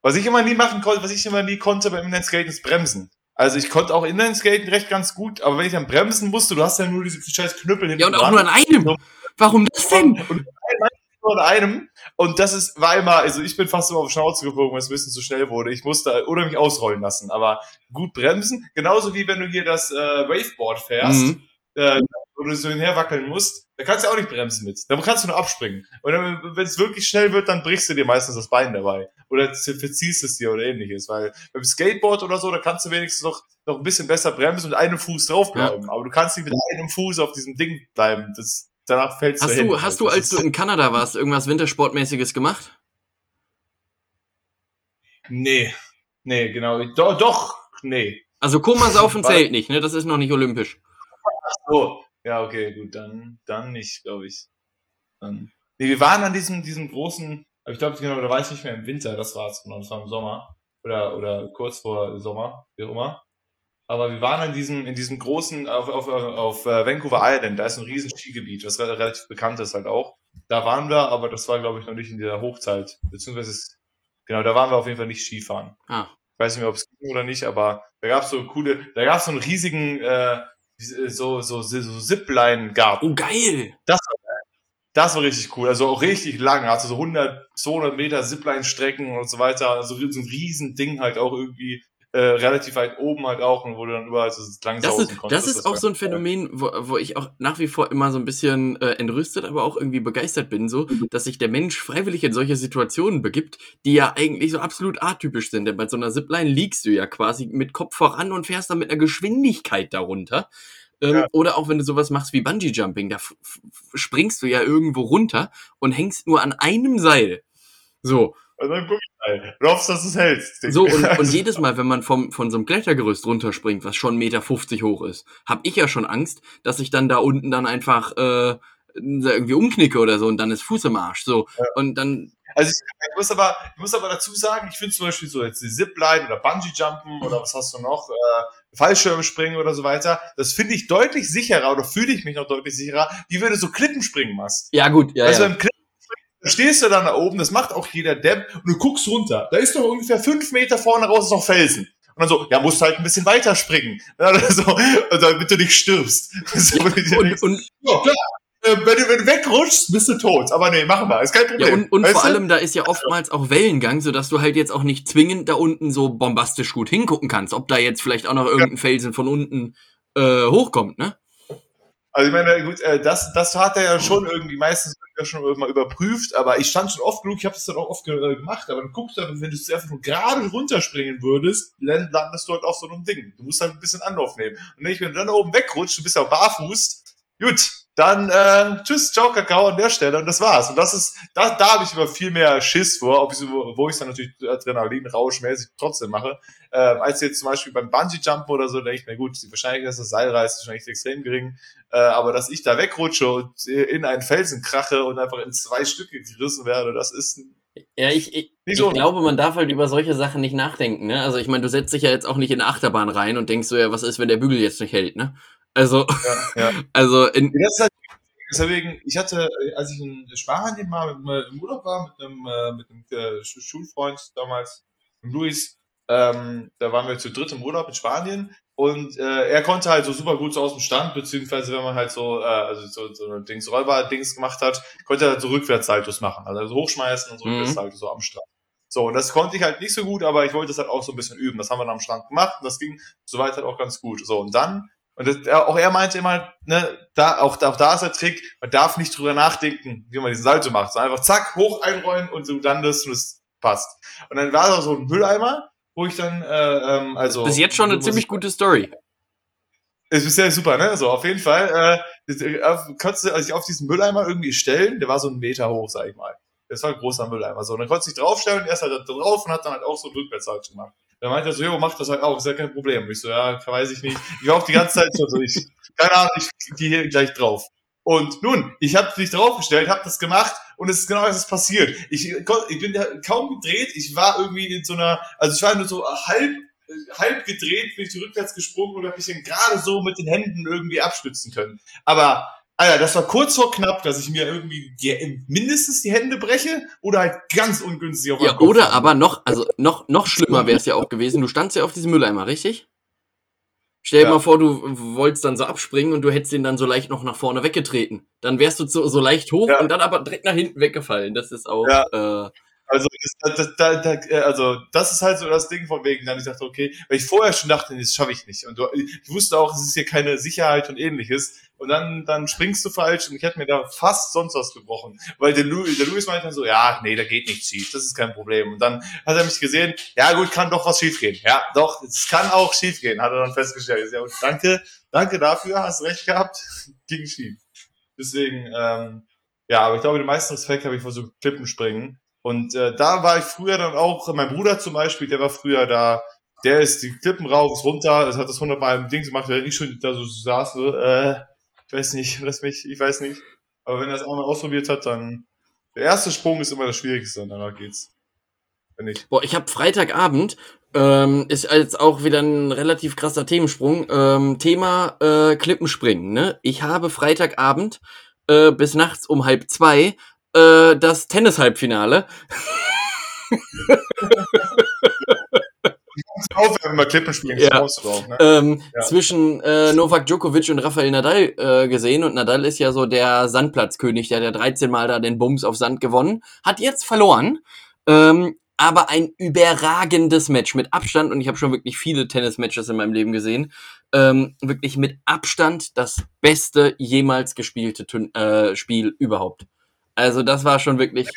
was ich immer nie machen konnte, was ich immer nie konnte beim Inlineskaten ist bremsen. Also ich konnte auch Inlineskaten recht ganz gut, aber wenn ich dann bremsen musste, du hast ja nur diese scheiß Knüppel hinten Ja, und auch nur an einem. Warum das denn? Und nur an einem. Und das ist, war immer, also ich bin fast immer auf Schnauze geflogen, weil es ein bisschen zu schnell wurde. Ich musste oder mich ausrollen lassen, aber gut bremsen. Genauso wie wenn du hier das äh, Waveboard fährst, mhm. äh, wo du so hinherwackeln musst, da kannst du auch nicht bremsen mit. Da kannst du nur abspringen. Und wenn es wirklich schnell wird, dann brichst du dir meistens das Bein dabei. Oder verziehst es dir oder ähnliches. Weil beim Skateboard oder so, da kannst du wenigstens noch, noch ein bisschen besser bremsen und einem Fuß draufbleiben. Ja. Aber du kannst nicht mit einem Fuß auf diesem Ding bleiben. Das, danach fällst hast du hin. Hast du, als du in Kanada warst, irgendwas Wintersportmäßiges gemacht? Nee. Nee, genau. Doch, doch nee. Also Komasaufen zählt nicht, ne? Das ist noch nicht olympisch. Ach so. Ja, okay, gut, dann, dann nicht, glaube ich. Dann. Nee, wir waren an diesem, diesem großen, ich glaube, genau, da war ich nicht mehr im Winter, das war es, genau, das war im Sommer. Oder, oder kurz vor Sommer, wie auch immer. Aber wir waren in diesem, in diesem großen, auf, auf, auf äh, Vancouver Island, da ist ein riesen Skigebiet, was relativ bekannt ist halt auch. Da waren wir, aber das war, glaube ich, noch nicht in der Hochzeit. Beziehungsweise, genau, da waren wir auf jeden Fall nicht Skifahren. Ah. Ich weiß nicht mehr, ob es ging oder nicht, aber da gab es so coole, da gab es so einen riesigen, äh, so, so, so, so Zipline-Garten. Oh, geil! Das war, das war richtig cool. Also auch richtig lang. Also so 100, 200 Meter Zipline-Strecken und so weiter. Also so ein riesen Ding halt auch irgendwie äh, relativ weit oben halt auch und wo du dann überall so lang das ist, konntest. Das ist das auch so ein Phänomen, wo, wo ich auch nach wie vor immer so ein bisschen äh, entrüstet, aber auch irgendwie begeistert bin, so, mhm. dass sich der Mensch freiwillig in solche Situationen begibt, die ja eigentlich so absolut atypisch sind. Denn bei so einer Zipline liegst du ja quasi mit Kopf voran und fährst dann mit einer Geschwindigkeit darunter. Ähm, ja. Oder auch wenn du sowas machst wie Bungee Jumping, da springst du ja irgendwo runter und hängst nur an einem Seil. So. Also ein Gummiteil. Du hoffst, dass du es hältst. So, und, und jedes Mal, wenn man vom, von so einem Klettergerüst runterspringt, was schon 1,50 Meter hoch ist, habe ich ja schon Angst, dass ich dann da unten dann einfach äh, irgendwie umknicke oder so und dann ist Fuß im Arsch. So. Ja. Und dann. Also ich, ich, muss aber, ich muss aber dazu sagen, ich finde zum Beispiel so jetzt die Zipline oder Bungee-Jumpen oder was hast du noch, äh, Fallschirmspringen oder so weiter, das finde ich deutlich sicherer oder fühle ich mich noch deutlich sicherer, wie wenn du so Klippenspringen machst. Ja, gut, ja. Also ja. beim Klippen stehst du dann da oben, das macht auch jeder Depp, und du guckst runter. Da ist doch ungefähr fünf Meter vorne raus ist noch Felsen. Und dann so, ja, musst halt ein bisschen weiter springen, so, damit du nicht stirbst. So, ja, und, und, ja, klar. Äh, wenn du, wenn du wegrutschst, bist du tot. Aber nee, machen wir, ist kein Problem. Ja, und, und vor du? allem, da ist ja oftmals auch Wellengang, sodass du halt jetzt auch nicht zwingend da unten so bombastisch gut hingucken kannst, ob da jetzt vielleicht auch noch irgendein Felsen von unten äh, hochkommt, ne? Also ich meine, gut, äh, das, das hat er ja schon irgendwie meistens schon mal überprüft, aber ich stand schon oft genug, ich habe das dann auch oft äh, gemacht, aber dann guckst du, wenn du einfach nur gerade runterspringen würdest, landest du halt auf so einem Ding. Du musst halt ein bisschen Anlauf nehmen. Und wenn, du dann oben wegrutscht, du bist ja barfuß, gut, dann äh, tschüss, ciao, Kakao an der Stelle und das war's. Und das ist, da, da habe ich immer viel mehr Schiss vor, ob ich, wo ich dann natürlich Adrenalin rauschmäßig trotzdem mache, äh, als jetzt zum Beispiel beim Bungee-Jumpen oder so, denke ich mir, gut, die Wahrscheinlichkeit, dass das Seil reißt, ist schon echt extrem gering, äh, aber dass ich da wegrutsche und in einen Felsen krache und einfach in zwei Stücke gerissen werde, das ist ja, ich, ich, ich glaube, man darf halt über solche Sachen nicht nachdenken. Ne? Also ich meine, du setzt dich ja jetzt auch nicht in eine Achterbahn rein und denkst so, ja, was ist, wenn der Bügel jetzt nicht hält, ne? Also, ja, ja. also in. Das halt, deswegen, ich hatte, als ich in Spanien mal mit, im Urlaub war, mit einem, äh, mit einem äh, Schulfreund damals, Luis, ähm, da waren wir zu dritt im Urlaub in Spanien und äh, er konnte halt so super gut so aus dem Stand, beziehungsweise wenn man halt so, äh, also so, so ein Dings, Räuber-Dings gemacht hat, konnte er halt so Rückwärtssaltos machen. Also, also hochschmeißen und so mhm. Rückwärtssaltos so am Strand. So, und das konnte ich halt nicht so gut, aber ich wollte es halt auch so ein bisschen üben. Das haben wir dann am Strand gemacht und das ging soweit halt auch ganz gut. So, und dann, und das, auch er meinte immer, ne, da, auch, auch da ist der Trick, man darf nicht drüber nachdenken, wie man diesen Salto macht. So einfach zack, hoch einrollen und du landest und es passt. Und dann war da so ein Mülleimer wo ich dann, äh, ähm, also. Das ist jetzt schon eine ziemlich gute Story. Ist bisher super, ne? So, auf jeden Fall, äh, äh konntest du also auf diesen Mülleimer irgendwie stellen, der war so einen Meter hoch, sag ich mal. Das war ein großer Mülleimer. So, und dann konntest du dich draufstellen und er ist halt da drauf und hat dann halt auch so einen Rückwärtshalt gemacht. Dann meinte er so, jo, mach das halt auch, ist ja kein Problem. Ich so, ja, weiß ich nicht. Ich war auch die ganze Zeit so, ich, keine Ahnung, ich gehe hier gleich drauf. Und nun, ich habe mich draufgestellt, habe das gemacht und es ist genau das passiert. Ich, ich bin kaum gedreht, ich war irgendwie in so einer, also ich war nur so halb halb gedreht, bin ich rückwärts gesprungen und habe mich dann gerade so mit den Händen irgendwie abstützen können. Aber Alter, das war kurz vor knapp, dass ich mir irgendwie mindestens die Hände breche oder halt ganz ungünstig auf Ja, oder aber noch, also noch, noch schlimmer wäre es ja auch gewesen. Du standst ja auf diesem Mülleimer, richtig? Stell dir ja. mal vor, du wolltest dann so abspringen und du hättest den dann so leicht noch nach vorne weggetreten. Dann wärst du so, so leicht hoch ja. und dann aber direkt nach hinten weggefallen. Das ist auch. Ja. Äh, also das, da, da, äh, also das ist halt so das Ding von wegen, dann ich dachte, okay, weil ich vorher schon dachte, das schaffe ich nicht. Und du, ich wusste auch, es ist hier keine Sicherheit und ähnliches und dann, dann springst du falsch und ich hätte mir da fast sonst was gebrochen. Weil der, Louis, der Louis meinte dann so, ja, nee, da geht nichts schief, das ist kein Problem. Und dann hat er mich gesehen, ja gut, kann doch was schiefgehen. Ja, doch, es kann auch schiefgehen, hat er dann festgestellt. Ja, und danke, danke dafür, hast recht gehabt, ging schief. Deswegen, ähm, ja, aber ich glaube, den meisten Respekt habe ich vor so Klippenspringen. Und äh, da war ich früher dann auch, mein Bruder zum Beispiel, der war früher da, der ist die Klippen rauf, runter, das hat das hundertmal im Ding gemacht, während ich schon da so saß, so, äh, ich weiß nicht, lass mich, ich weiß nicht. Aber wenn er es einmal ausprobiert hat, dann. Der erste Sprung ist immer das Schwierigste und danach geht's. Wenn ich. Boah, ich habe Freitagabend, ähm, ist jetzt auch wieder ein relativ krasser Themensprung. Ähm, Thema äh, Klippenspringen, ne? Ich habe Freitagabend äh, bis nachts um halb zwei äh, das Tennis-Halbfinale. aufhören, mal Klippen spielen, ja. Ne? ähm, ja. Zwischen äh, Novak Djokovic und Rafael Nadal äh, gesehen und Nadal ist ja so der Sandplatzkönig, der hat ja 13 Mal da den Bums auf Sand gewonnen, hat jetzt verloren, ähm, aber ein überragendes Match mit Abstand und ich habe schon wirklich viele Tennis-Matches in meinem Leben gesehen, ähm, wirklich mit Abstand das beste jemals gespielte äh, Spiel überhaupt. Also das war schon wirklich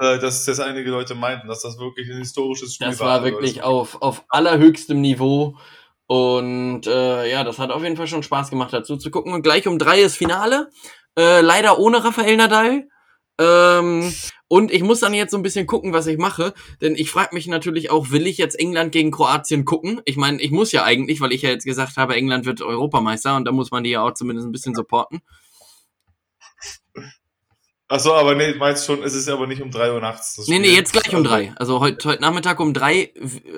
äh, dass das einige Leute meinten, dass das wirklich ein historisches Spiel war. Das war wirklich auf, auf allerhöchstem Niveau. Und äh, ja, das hat auf jeden Fall schon Spaß gemacht, dazu zu gucken. Und gleich um drei ist Finale. Äh, leider ohne Rafael Nadal. Ähm, und ich muss dann jetzt so ein bisschen gucken, was ich mache. Denn ich frage mich natürlich auch, will ich jetzt England gegen Kroatien gucken? Ich meine, ich muss ja eigentlich, weil ich ja jetzt gesagt habe, England wird Europameister und da muss man die ja auch zumindest ein bisschen supporten. Ach so, aber nee, meinst schon, es ist aber nicht um drei Uhr nachts. Nee, nee, jetzt gleich um also drei. Also heute, heute Nachmittag um drei,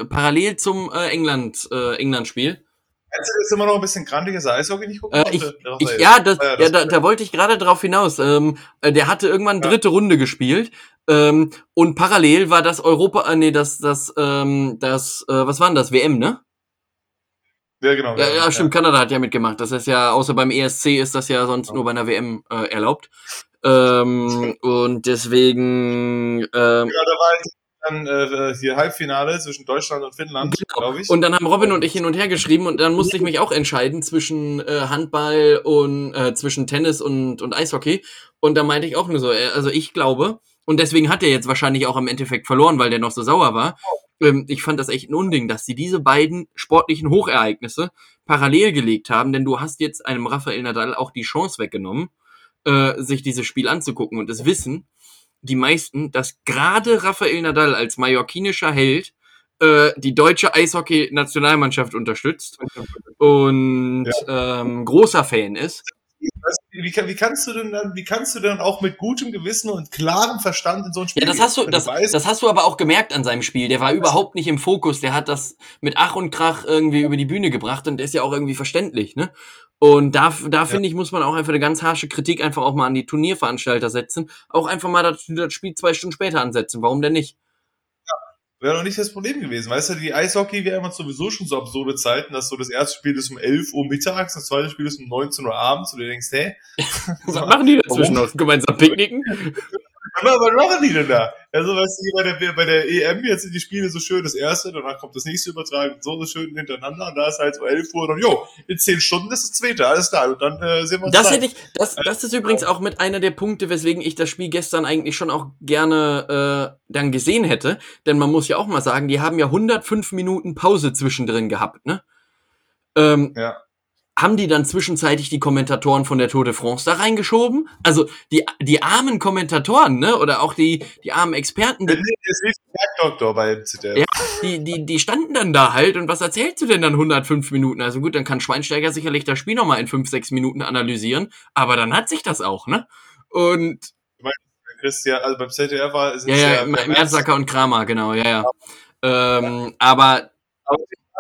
parallel zum äh, England, äh, England-Spiel. Meinst du, das ist immer noch ein bisschen grandiges Eishockey nicht gucken? Äh, ich, ich, ja, das, ja, das ja da, da wollte ich gerade drauf hinaus. Ähm, äh, der hatte irgendwann ja. dritte Runde gespielt. Ähm, und parallel war das Europa, äh, nee, das, das, ähm, das, äh, was war denn das? WM, ne? Ja, genau. Ja, ja stimmt, Kanada hat ja mitgemacht. Das ist ja, außer beim ESC ist das ja sonst nur bei einer WM äh, erlaubt. Ähm, und deswegen. Ähm, ja, da war dann äh, hier Halbfinale zwischen Deutschland und Finnland, genau. glaube ich. Und dann haben Robin und ich hin und her geschrieben und dann musste ich mich auch entscheiden zwischen äh, Handball und äh, zwischen Tennis und, und Eishockey. Und da meinte ich auch nur so, äh, also ich glaube, und deswegen hat er jetzt wahrscheinlich auch im Endeffekt verloren, weil der noch so sauer war. ähm, ich fand das echt ein Unding, dass sie diese beiden sportlichen Hochereignisse parallel gelegt haben, denn du hast jetzt einem Rafael Nadal auch die Chance weggenommen, äh, sich dieses Spiel anzugucken und es wissen die meisten, dass gerade Rafael Nadal als mallorquinischer Held äh, die deutsche Eishockey-Nationalmannschaft unterstützt und ja. ähm, großer Fan ist. Wie, wie, kannst du denn dann, wie kannst du denn auch mit gutem Gewissen und klarem Verstand in so ein Spiel? Ja, das hast du, das, du das hast du aber auch gemerkt an seinem Spiel. Der war überhaupt nicht im Fokus. Der hat das mit Ach und Krach irgendwie über die Bühne gebracht und der ist ja auch irgendwie verständlich, ne? Und da, da ja. finde ich, muss man auch einfach eine ganz harsche Kritik einfach auch mal an die Turnierveranstalter setzen. Auch einfach mal das, das Spiel zwei Stunden später ansetzen. Warum denn nicht? wäre doch nicht das Problem gewesen. Weißt du, die Eishockey wäre immer sowieso schon so absurde Zeiten, dass so das erste Spiel ist um 11 Uhr mittags, das zweite Spiel ist um 19 Uhr abends und du denkst, hä? Was machen die dazwischen noch? Gemeinsam picknicken? was machen die denn da? Also, weißt du, bei der, bei der EM jetzt sind die Spiele so schön, das erste, danach kommt das nächste übertragen, so, so schön hintereinander, und da ist halt so 11 Uhr, und jo, in 10 Stunden ist das zweite, alles klar, und dann äh, sehen wir uns Das hätte ich, das, das ist übrigens auch mit einer der Punkte, weswegen ich das Spiel gestern eigentlich schon auch gerne äh, dann gesehen hätte, denn man muss ja auch mal sagen, die haben ja 105 Minuten Pause zwischendrin gehabt, ne? Ähm, ja haben die dann zwischenzeitlich die Kommentatoren von der Tour de France da reingeschoben? Also die, die armen Kommentatoren, ne? Oder auch die, die armen Experten. Die, ZDF. Ja, die, die, die standen dann da halt und was erzählst du denn dann 105 Minuten? Also gut, dann kann Schweinsteiger sicherlich das Spiel nochmal in 5, 6 Minuten analysieren, aber dann hat sich das auch, ne? Und. Christian, also beim ZDF war es ja, ja, ja Merzacker und Kramer, genau, ja, ja. ja. Ähm, aber,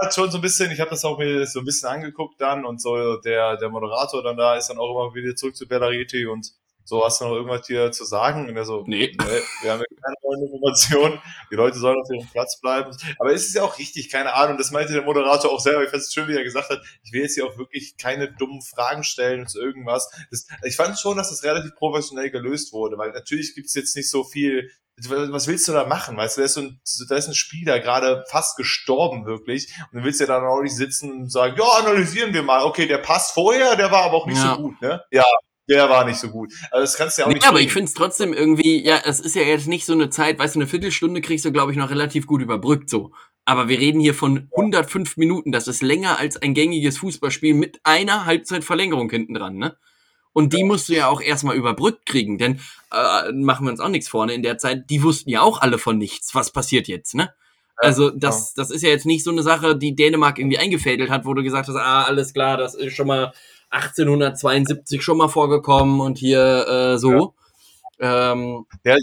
hat schon so ein bisschen, ich habe das auch mir so ein bisschen angeguckt dann und so der, der Moderator dann da ist dann auch immer wieder zurück zu Bellariti und so, hast du noch irgendwas hier zu sagen? Und er so, nee, nee wir haben ja keine neuen Informationen, die Leute sollen auf ihrem Platz bleiben. Aber es ist ja auch richtig, keine Ahnung, das meinte der Moderator auch selber, ich fand es schön, wie er gesagt hat, ich will jetzt hier auch wirklich keine dummen Fragen stellen zu irgendwas. Das, ich fand schon, dass das relativ professionell gelöst wurde, weil natürlich gibt es jetzt nicht so viel was willst du da machen? Weißt du, da ist, so ein, da ist ein Spieler gerade fast gestorben, wirklich. Und du willst ja dann auch nicht sitzen und sagen, ja, analysieren wir mal. Okay, der passt vorher, der war aber auch nicht ja. so gut, ne? Ja, der war nicht so gut. Also das kannst du ja auch nee, nicht. Ja, aber ich finde es trotzdem irgendwie, ja, es ist ja jetzt nicht so eine Zeit, weißt du, eine Viertelstunde kriegst du, glaube ich, noch relativ gut überbrückt so. Aber wir reden hier von 105 Minuten. Das ist länger als ein gängiges Fußballspiel mit einer Halbzeitverlängerung hinten dran, ne? Und die musst du ja auch erstmal überbrückt kriegen, denn äh, machen wir uns auch nichts vorne in der Zeit, die wussten ja auch alle von nichts, was passiert jetzt, ne? Also das, das ist ja jetzt nicht so eine Sache, die Dänemark irgendwie eingefädelt hat, wo du gesagt hast, ah, alles klar, das ist schon mal 1872 schon mal vorgekommen und hier äh, so. Ja. Ähm, ja,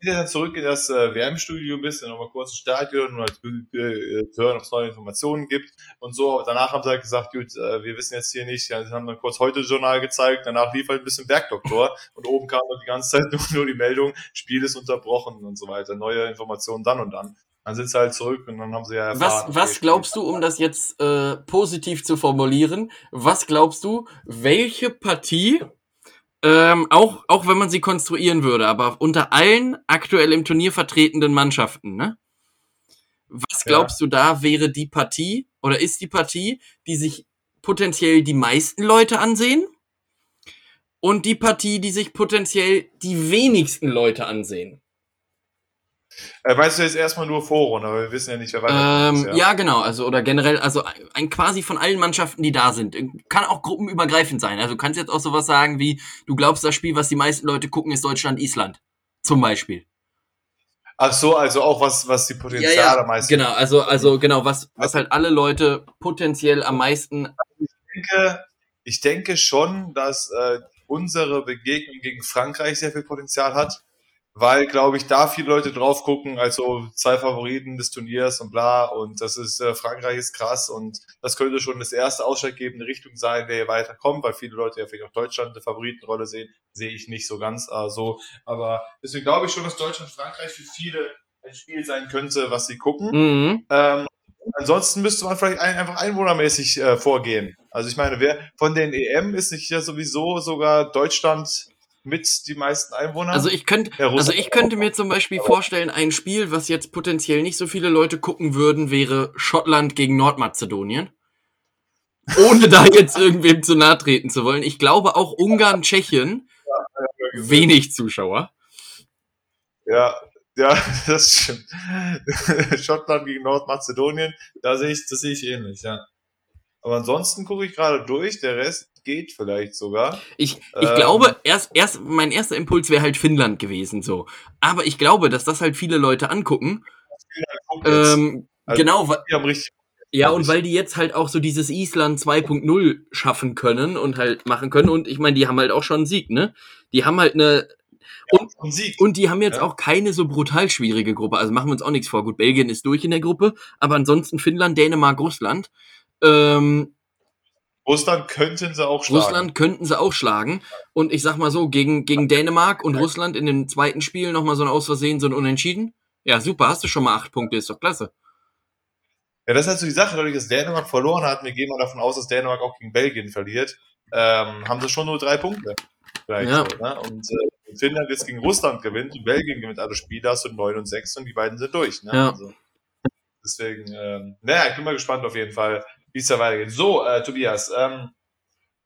wieder zurück in das äh, Wärmestudio ein bisschen, nochmal kurz ins Stadion und halt äh, hören, ob es neue Informationen gibt und so. Danach haben sie halt gesagt, gut, äh, wir wissen jetzt hier nicht, ja, sie haben dann kurz heute Journal gezeigt, danach lief halt ein bisschen Bergdoktor und oben kam dann die ganze Zeit nur, nur die Meldung, Spiel ist unterbrochen und so weiter, neue Informationen dann und dann. Dann sind sie halt zurück und dann haben sie ja erfahren. Was, was glaubst du, um das jetzt äh, positiv zu formulieren, was glaubst du, welche Partie ähm, auch, auch wenn man sie konstruieren würde, aber unter allen aktuell im Turnier vertretenen Mannschaften, ne? Was glaubst ja. du da wäre die Partie oder ist die Partie, die sich potenziell die meisten Leute ansehen? Und die Partie, die sich potenziell die wenigsten Leute ansehen? Äh, weißt du jetzt erstmal nur Vorrunde, aber wir wissen ja nicht, wer weiter ähm, ja. ja. genau, also oder generell, also ein quasi von allen Mannschaften, die da sind. Kann auch gruppenübergreifend sein. Also du kannst jetzt auch sowas sagen wie, du glaubst, das Spiel, was die meisten Leute gucken, ist Deutschland-Island. Zum Beispiel. Ach so, also auch was, was die Potenziale ja, ja, am meisten. Genau, also, also genau, was, was halt alle Leute potenziell am meisten. Ich denke, ich denke schon, dass äh, unsere Begegnung gegen Frankreich sehr viel Potenzial hat weil, glaube ich, da viele Leute drauf gucken, also zwei Favoriten des Turniers und bla und das ist, äh, Frankreich ist krass und das könnte schon das erste ausschlaggebende Richtung sein, wer hier weiterkommt, weil viele Leute ja vielleicht auch Deutschland eine Favoritenrolle sehen, sehe ich nicht so ganz äh, so, aber deswegen glaube ich schon, dass Deutschland Frankreich für viele ein Spiel sein könnte, was sie gucken. Mhm. Ähm, ansonsten müsste man vielleicht ein, einfach einwohnermäßig äh, vorgehen. Also ich meine, wer von den EM ist nicht ja sowieso sogar Deutschland mit die meisten Einwohner. Also ich könnte, also ich könnte mir zum Beispiel vorstellen, ein Spiel, was jetzt potenziell nicht so viele Leute gucken würden, wäre Schottland gegen Nordmazedonien. Ohne da jetzt irgendwem zu nahe treten zu wollen. Ich glaube auch Ungarn, Tschechien, wenig Zuschauer. Ja, Ja, das stimmt. Schottland gegen Nordmazedonien, da sehe ich, das sehe ich ähnlich, ja. Aber ansonsten gucke ich gerade durch, der Rest geht vielleicht sogar. Ich, ich ähm, glaube, erst, erst, mein erster Impuls wäre halt Finnland gewesen, so. Aber ich glaube, dass das halt viele Leute angucken. Ähm, also, genau, weil, ja, und weil die jetzt halt auch so dieses Island 2.0 schaffen können und halt machen können. Und ich meine, die haben halt auch schon einen Sieg, ne? Die haben halt eine und, und, die haben jetzt ja. auch keine so brutal schwierige Gruppe. Also machen wir uns auch nichts vor. Gut, Belgien ist durch in der Gruppe, aber ansonsten Finnland, Dänemark, Russland. Ähm, Russland könnten sie auch schlagen. Russland könnten sie auch schlagen. Und ich sag mal so, gegen, gegen Dänemark und Russland in dem zweiten Spiel nochmal so ein Aus Versehen, so ein Unentschieden. Ja, super, hast du schon mal acht Punkte, ist doch klasse. Ja, das ist halt so die Sache, dadurch, dass Dänemark verloren hat, wir gehen mal davon aus, dass Dänemark auch gegen Belgien verliert, ähm, haben sie schon nur drei Punkte. Vielleicht ja. so, ne? Und äh, Finnland jetzt gegen Russland gewinnt und Belgien gewinnt alle Spiele, hast du 9 und 6 und die beiden sind durch. Ne? Ja. Also, deswegen, ähm, naja, ich bin mal gespannt auf jeden Fall, wie es da weitergeht. So, äh, Tobias, ähm,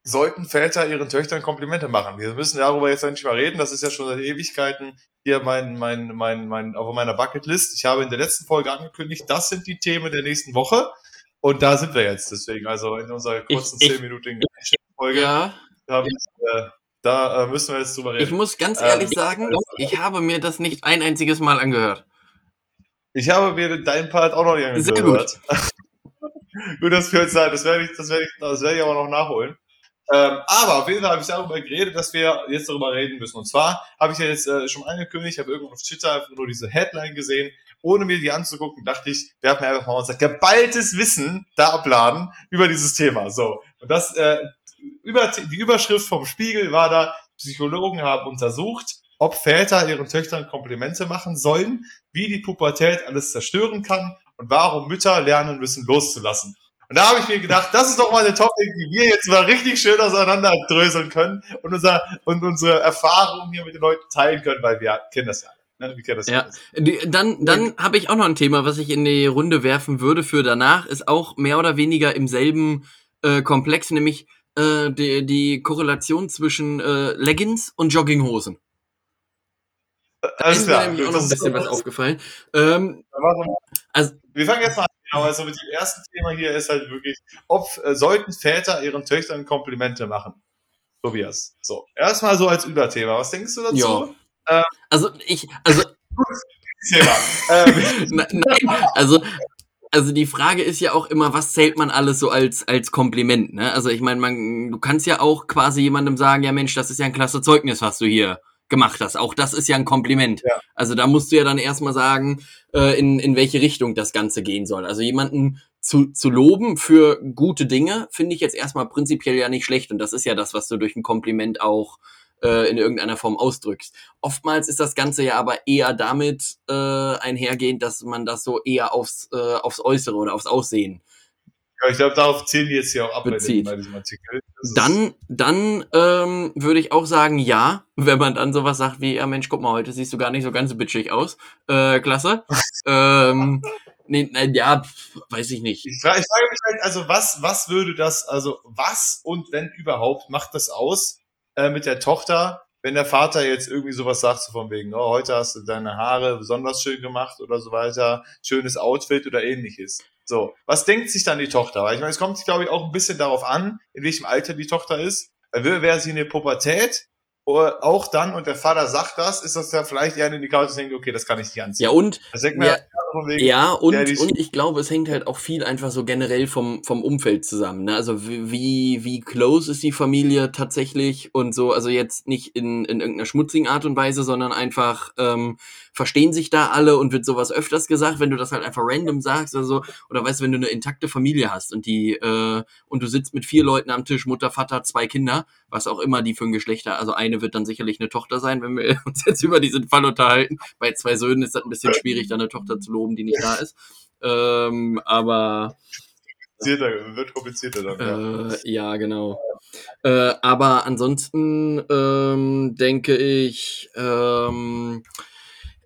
sollten Väter ihren Töchtern Komplimente machen? Wir müssen darüber jetzt nicht mal reden. Das ist ja schon seit Ewigkeiten hier mein, mein, mein, mein, auf meiner Bucketlist. Ich habe in der letzten Folge angekündigt, das sind die Themen der nächsten Woche. Und da sind wir jetzt. Deswegen, also in unserer kurzen zehnminütigen Folge, ja. da, äh, da äh, müssen wir jetzt drüber reden. Ich muss ganz ehrlich ähm, sagen, ich habe mir das nicht ein einziges Mal angehört. Ich habe mir deinen Part auch noch nicht angehört. Sehr gut. Gut, das für Zeit. Das werde ich, das werde ich, das werde ich aber noch nachholen. Ähm, aber auf jeden Fall habe ich darüber geredet, dass wir jetzt darüber reden müssen. Und zwar habe ich ja jetzt äh, schon angekündigt, habe irgendwann auf Twitter einfach nur diese Headline gesehen. Ohne mir die anzugucken, dachte ich, wir haben einfach mal unser geballtes Wissen da abladen über dieses Thema. So. Und das, äh, über, die Überschrift vom Spiegel war da, Psychologen haben untersucht, ob Väter ihren Töchtern Komplimente machen sollen, wie die Pubertät alles zerstören kann und warum Mütter lernen müssen, loszulassen. Und da habe ich mir gedacht, das ist doch mal eine Topic, die wir jetzt mal richtig schön auseinanderdröseln können und, unser, und unsere Erfahrungen hier mit den Leuten teilen können, weil wir kennen das ja. Ne? Ja. Dann dann habe ich auch noch ein Thema, was ich in die Runde werfen würde für danach, ist auch mehr oder weniger im selben äh, Komplex, nämlich äh, die, die Korrelation zwischen äh, Leggings und Jogginghosen. Alles klar. Da ist mir nämlich auch noch ein bisschen was aufgefallen. Ähm, also, wir fangen jetzt mal an. Genau, also mit dem ersten Thema hier ist halt wirklich, ob äh, sollten Väter ihren Töchtern Komplimente machen? Tobias. So, erstmal so als Überthema. Was denkst du dazu? Ja. Ähm, also ich, also Thema. ähm, Nein, also also die Frage ist ja auch immer, was zählt man alles so als als Kompliment, ne? Also ich meine, man du kannst ja auch quasi jemandem sagen, ja Mensch, das ist ja ein klasse Zeugnis, was du hier gemacht hast. Auch das ist ja ein Kompliment. Ja. Also da musst du ja dann erstmal sagen, äh, in, in welche Richtung das Ganze gehen soll. Also jemanden zu, zu loben für gute Dinge finde ich jetzt erstmal prinzipiell ja nicht schlecht. Und das ist ja das, was du durch ein Kompliment auch äh, in irgendeiner Form ausdrückst. Oftmals ist das Ganze ja aber eher damit äh, einhergehend, dass man das so eher aufs, äh, aufs Äußere oder aufs Aussehen ich glaube, darauf zielen die jetzt hier auch ab bezieht. bei diesem Artikel. dann, dann ähm, würde ich auch sagen, ja, wenn man dann sowas sagt wie, ja Mensch, guck mal, heute siehst du gar nicht so ganz bitchig aus. Äh, klasse. ähm, nee, nee, ja, weiß ich nicht. Ich frage, ich frage mich halt, also was, was würde das, also was und wenn überhaupt macht das aus äh, mit der Tochter, wenn der Vater jetzt irgendwie sowas sagt, so von wegen, oh, heute hast du deine Haare besonders schön gemacht oder so weiter, schönes Outfit oder ähnliches. So, was denkt sich dann die Tochter? Weil ich meine, es kommt, glaube ich, auch ein bisschen darauf an, in welchem Alter die Tochter ist. Wäre sie in der Pubertät, auch dann, und der Vater sagt das, ist das ja vielleicht eher ein Indikator, dass denkt, okay, das kann ich nicht anziehen. Ja, und, ja, wegen, ja, und, und ich glaube, es hängt halt auch viel einfach so generell vom, vom Umfeld zusammen. Ne? Also wie, wie close ist die Familie tatsächlich und so, also jetzt nicht in, in irgendeiner schmutzigen Art und Weise, sondern einfach ähm, verstehen sich da alle und wird sowas öfters gesagt, wenn du das halt einfach random sagst oder so, oder weißt du, wenn du eine intakte Familie hast und die, äh, und du sitzt mit vier Leuten am Tisch, Mutter, Vater, zwei Kinder, was auch immer die für ein Geschlechter, also eine wird dann sicherlich eine Tochter sein, wenn wir uns jetzt über diesen Fall unterhalten. Bei zwei Söhnen ist das ein bisschen schwierig, da eine Tochter zu loben, die nicht da ist. Ähm, aber komplizierter, wird komplizierter dann. Äh, ja. ja, genau. Äh, aber ansonsten ähm, denke ich, ähm,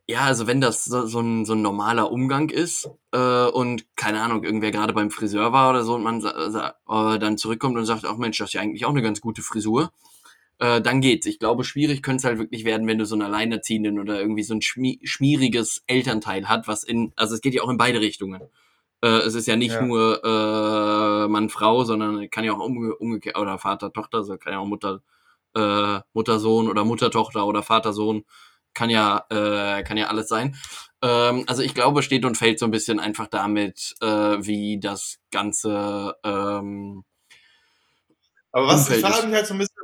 ja, also wenn das so, so, ein, so ein normaler Umgang ist äh, und keine Ahnung, irgendwer gerade beim Friseur war oder so und man äh, dann zurückkommt und sagt, ach Mensch, das ist ja eigentlich auch eine ganz gute Frisur, äh, dann geht's. Ich glaube, schwierig könnte es halt wirklich werden, wenn du so einen Alleinerziehenden oder irgendwie so ein schmieriges Elternteil hat, was in, also es geht ja auch in beide Richtungen. Äh, es ist ja nicht ja. nur äh, Mann, Frau, sondern kann ja auch umge umgekehrt, oder Vater, Tochter, so kann ja auch Mutter, äh, Mutter, Sohn oder Mutter, Tochter oder Vater, Sohn, kann ja, äh, kann ja alles sein. Ähm, also ich glaube, steht und fällt so ein bisschen einfach damit, äh, wie das Ganze ähm, aber was ich frage mich halt so ein bisschen,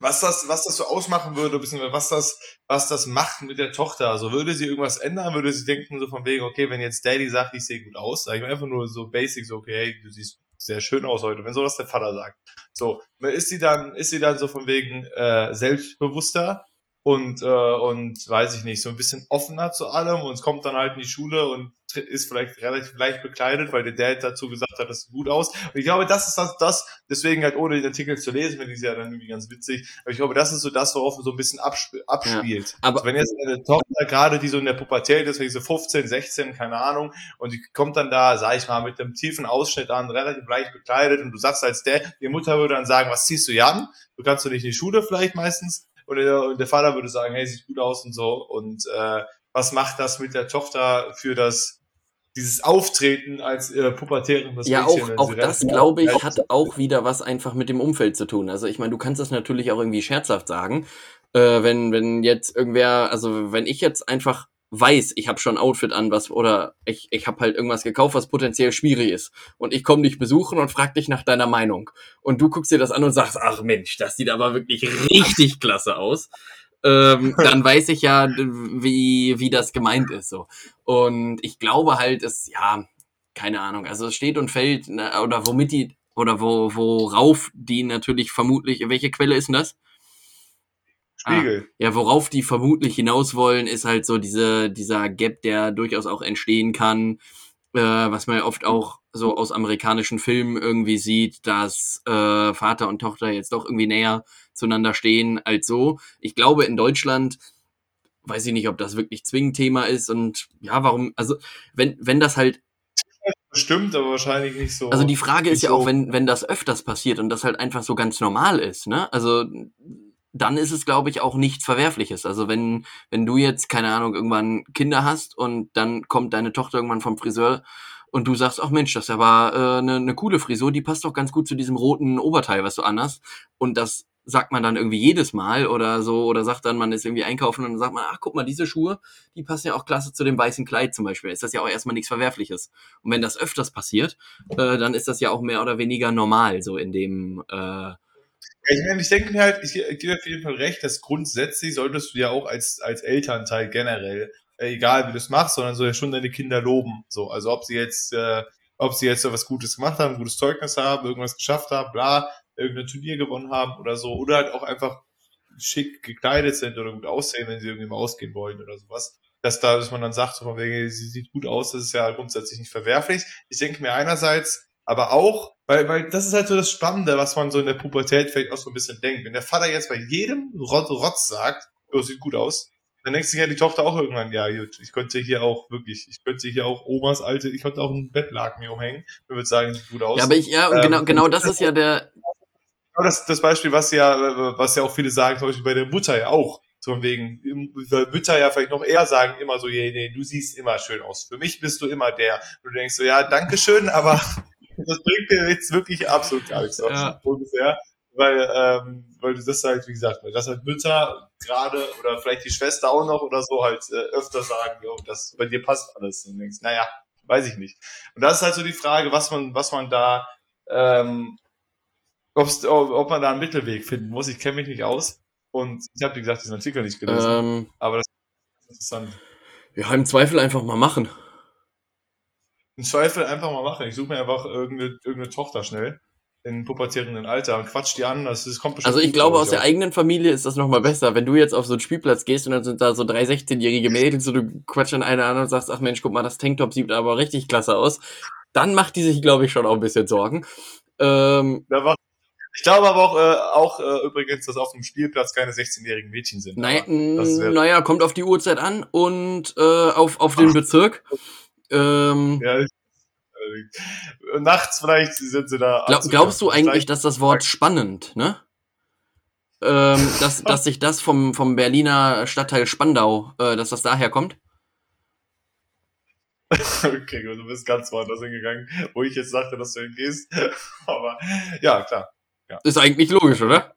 was das, was das so ausmachen würde, beziehungsweise was das, was das macht mit der Tochter. Also würde sie irgendwas ändern, würde sie denken so von wegen, okay, wenn jetzt Daddy sagt, ich sehe gut aus, sage ich mir einfach nur so basic, so, okay, hey, du siehst sehr schön aus heute, wenn so das der Vater sagt. So, ist sie dann, ist sie dann so von wegen äh, selbstbewusster und, äh, und weiß ich nicht, so ein bisschen offener zu allem und es kommt dann halt in die Schule und ist vielleicht relativ leicht bekleidet, weil der Dad dazu gesagt hat, das sieht gut aus. Und ich glaube, das ist das, das deswegen halt ohne den Artikel zu lesen, finde ich ja dann irgendwie ganz witzig. Aber ich glaube, das ist so das, worauf man so ein bisschen absp abspielt. Ja, aber also wenn jetzt eine Tochter gerade, die so in der Pubertät ist, wenn so 15, 16, keine Ahnung, und die kommt dann da, sag ich mal, mit einem tiefen Ausschnitt an, relativ leicht bekleidet und du sagst als der, die Mutter würde dann sagen, was ziehst du hier an? Du kannst du nicht in die Schule vielleicht meistens und der, und der Vater würde sagen, hey, sieht gut aus und so. Und äh, was macht das mit der Tochter für das dieses Auftreten als äh, pubertärendes ja, Mädchen. Ja, auch, auch das, glaube ich, hat auch wieder was einfach mit dem Umfeld zu tun. Also ich meine, du kannst das natürlich auch irgendwie scherzhaft sagen. Äh, wenn, wenn jetzt irgendwer, also wenn ich jetzt einfach weiß, ich habe schon ein Outfit an, was oder ich, ich habe halt irgendwas gekauft, was potenziell schwierig ist und ich komme dich besuchen und frag dich nach deiner Meinung und du guckst dir das an und sagst, ach Mensch, das sieht aber wirklich richtig klasse aus. Ähm, dann weiß ich ja, wie, wie das gemeint ist. So. Und ich glaube halt, es, ja, keine Ahnung, also es steht und fällt, ne, oder womit die, oder wo, worauf die natürlich vermutlich, welche Quelle ist denn das? Spiegel. Ah, ja, worauf die vermutlich hinaus wollen, ist halt so diese, dieser Gap, der durchaus auch entstehen kann, äh, was man ja oft auch so aus amerikanischen Filmen irgendwie sieht, dass äh, Vater und Tochter jetzt doch irgendwie näher zueinander stehen als so. Ich glaube, in Deutschland weiß ich nicht, ob das wirklich zwingend Thema ist und ja, warum, also wenn, wenn das halt Bestimmt, aber wahrscheinlich nicht so. Also die Frage ist ja so. auch, wenn, wenn das öfters passiert und das halt einfach so ganz normal ist, ne? Also dann ist es, glaube ich, auch nichts Verwerfliches. Also wenn, wenn du jetzt, keine Ahnung, irgendwann Kinder hast und dann kommt deine Tochter irgendwann vom Friseur und du sagst, ach Mensch, das ist aber eine äh, ne, ne coole Frisur, die passt doch ganz gut zu diesem roten Oberteil, was du anhast. Und das sagt man dann irgendwie jedes Mal oder so, oder sagt dann, man ist irgendwie einkaufen und dann sagt man, ach guck mal, diese Schuhe, die passen ja auch klasse zu dem weißen Kleid zum Beispiel. Ist das ja auch erstmal nichts Verwerfliches. Und wenn das öfters passiert, äh, dann ist das ja auch mehr oder weniger normal, so in dem äh, ich meine, ich denke mir halt, ich, ich gebe auf jeden Fall recht, dass grundsätzlich solltest du ja auch als, als Elternteil generell, äh, egal wie du es machst, sondern so ja schon deine Kinder loben. So, also ob sie jetzt, äh, ob sie jetzt so was Gutes gemacht haben, gutes Zeugnis haben, irgendwas geschafft haben, bla, irgendein Turnier gewonnen haben oder so, oder halt auch einfach schick gekleidet sind oder gut aussehen, wenn sie irgendwie mal ausgehen wollen oder sowas. Dass da, dass man dann sagt, so von wegen, sie sieht gut aus, das ist ja grundsätzlich nicht verwerflich. Ich denke mir einerseits, aber auch, weil, weil das ist halt so das Spannende, was man so in der Pubertät vielleicht auch so ein bisschen denkt. Wenn der Vater jetzt bei jedem Rot Rotz sagt, oh, sieht gut aus, dann denkt sich ja die Tochter auch irgendwann, ja, gut, ich könnte hier auch wirklich, ich könnte hier auch Omas alte, ich könnte auch einen Bettlaken mir umhängen, und würde sagen, sieht gut aus. Ja, aber ich, ja, ähm, genau, genau das ist ja der. Genau das, das Beispiel, was ja, was ja auch viele sagen, zum Beispiel bei der Mutter ja auch. So von wegen, weil Mütter ja vielleicht noch eher sagen, immer so, nee, nee, du siehst immer schön aus. Für mich bist du immer der. Und du denkst so, ja, danke schön, aber das bringt mir jetzt wirklich absolut gar nichts ja. ungefähr. Weil, ähm, weil du das halt, wie gesagt, weil das halt Mütter gerade oder vielleicht die Schwester auch noch oder so halt äh, öfter sagen, jo, das bei dir passt alles. Und du denkst, naja, weiß ich nicht. Und das ist halt so die Frage, was man, was man da, ähm, ob's, ob man da einen Mittelweg finden muss. Ich kenne mich nicht aus. Und ich habe, wie gesagt, diesen Artikel nicht gelesen. Ähm, aber das ist interessant. Ja, im Zweifel einfach mal machen im Zweifel einfach mal machen. Ich suche mir einfach irgendeine, irgendeine Tochter schnell in pubertierenden Alter und quatsch die an. Das, das kommt bestimmt Also ich glaube, aus der eigenen Familie ist das nochmal besser. Wenn du jetzt auf so einen Spielplatz gehst und dann sind da so drei 16-jährige Mädels und du quatsch an eine an und sagst, ach Mensch, guck mal, das Tanktop sieht aber richtig klasse aus. Dann macht die sich, glaube ich, schon auch ein bisschen Sorgen. Ähm, ich glaube aber auch, äh, auch äh, übrigens, dass auf dem Spielplatz keine 16-jährigen Mädchen sind. Naja, naja, kommt auf die Uhrzeit an und äh, auf, auf den Bezirk. Ähm, ja, ich, äh, nachts vielleicht sind sie da. Glaub, glaubst du eigentlich, dass das Wort spannend, ne? Äh, ähm, dass, dass sich das vom, vom Berliner Stadtteil Spandau, äh, dass das daher kommt? Okay, gut, du bist ganz woanders hingegangen, wo ich jetzt sagte, dass du hingehst. Aber ja, klar. Ja. Ist eigentlich logisch, oder?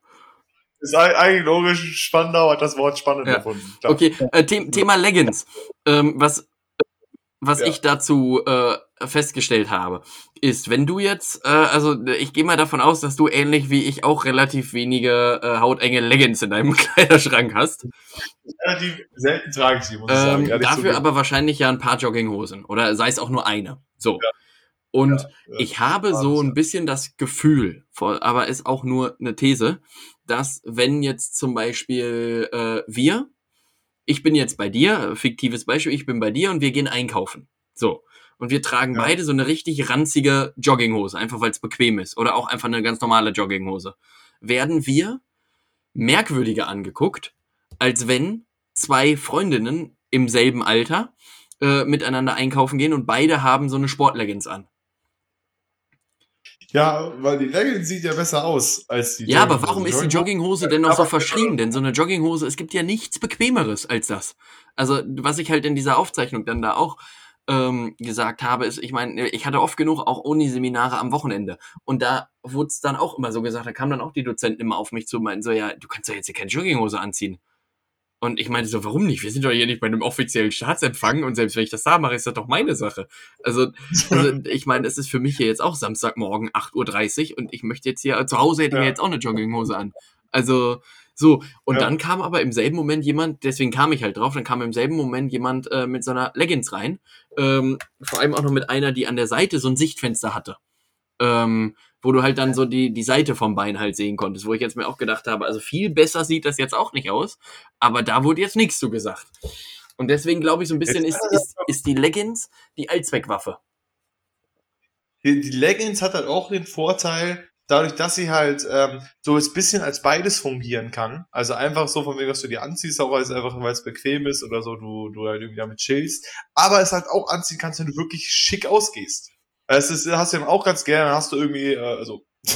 Ist eigentlich logisch. Spandau hat das Wort spannend ja. gefunden. Okay, äh, The Thema Leggings. Ähm, was was ja. ich dazu äh, festgestellt habe, ist, wenn du jetzt, äh, also ich gehe mal davon aus, dass du ähnlich wie ich auch relativ wenige äh, hautenge Leggings in deinem Kleiderschrank hast. Relativ selten trage ich sie, muss ich ähm, sagen. Dafür aber wahrscheinlich ja ein paar Jogginghosen oder sei es auch nur eine. So. Ja. Und ja, ich habe so ein bisschen das Gefühl, aber ist auch nur eine These, dass wenn jetzt zum Beispiel äh, wir ich bin jetzt bei dir, fiktives Beispiel, ich bin bei dir und wir gehen einkaufen. So. Und wir tragen ja. beide so eine richtig ranzige Jogginghose, einfach weil es bequem ist. Oder auch einfach eine ganz normale Jogginghose. Werden wir merkwürdiger angeguckt, als wenn zwei Freundinnen im selben Alter äh, miteinander einkaufen gehen und beide haben so eine Sportleggings an. Ja, weil die Leggings sieht ja besser aus als die Ja, aber warum ist die Jogginghose denn noch so verschrien? Denn so eine Jogginghose, es gibt ja nichts Bequemeres als das. Also, was ich halt in dieser Aufzeichnung dann da auch ähm, gesagt habe, ist, ich meine, ich hatte oft genug auch Uni-Seminare am Wochenende. Und da wurde es dann auch immer so gesagt, da kamen dann auch die Dozenten immer auf mich zu und meinten so, ja, du kannst doch jetzt hier keine Jogginghose anziehen. Und ich meinte so, warum nicht? Wir sind doch hier nicht bei einem offiziellen Staatsempfang und selbst wenn ich das da mache, ist das doch meine Sache. Also, also ich meine, es ist für mich hier jetzt auch Samstagmorgen 8.30 Uhr und ich möchte jetzt hier, zu Hause hätte ich ja. jetzt auch eine Jogginghose an. Also, so. Und ja. dann kam aber im selben Moment jemand, deswegen kam ich halt drauf, dann kam im selben Moment jemand äh, mit so einer Leggings rein. Ähm, vor allem auch noch mit einer, die an der Seite so ein Sichtfenster hatte. Ähm, wo du halt dann so die, die Seite vom Bein halt sehen konntest, wo ich jetzt mir auch gedacht habe, also viel besser sieht das jetzt auch nicht aus, aber da wurde jetzt nichts zu gesagt. Und deswegen glaube ich so ein bisschen, ist, ist, ist die Leggings die Allzweckwaffe. Die, die Leggings hat halt auch den Vorteil, dadurch, dass sie halt ähm, so ein bisschen als beides fungieren kann. Also einfach so von wegen, dass du die anziehst, auch als einfach, weil es bequem ist oder so, du, du halt irgendwie damit chillst. Aber es halt auch anziehen kannst, wenn du wirklich schick ausgehst. Es ist, hast du ja auch ganz gerne, hast du irgendwie, äh, also,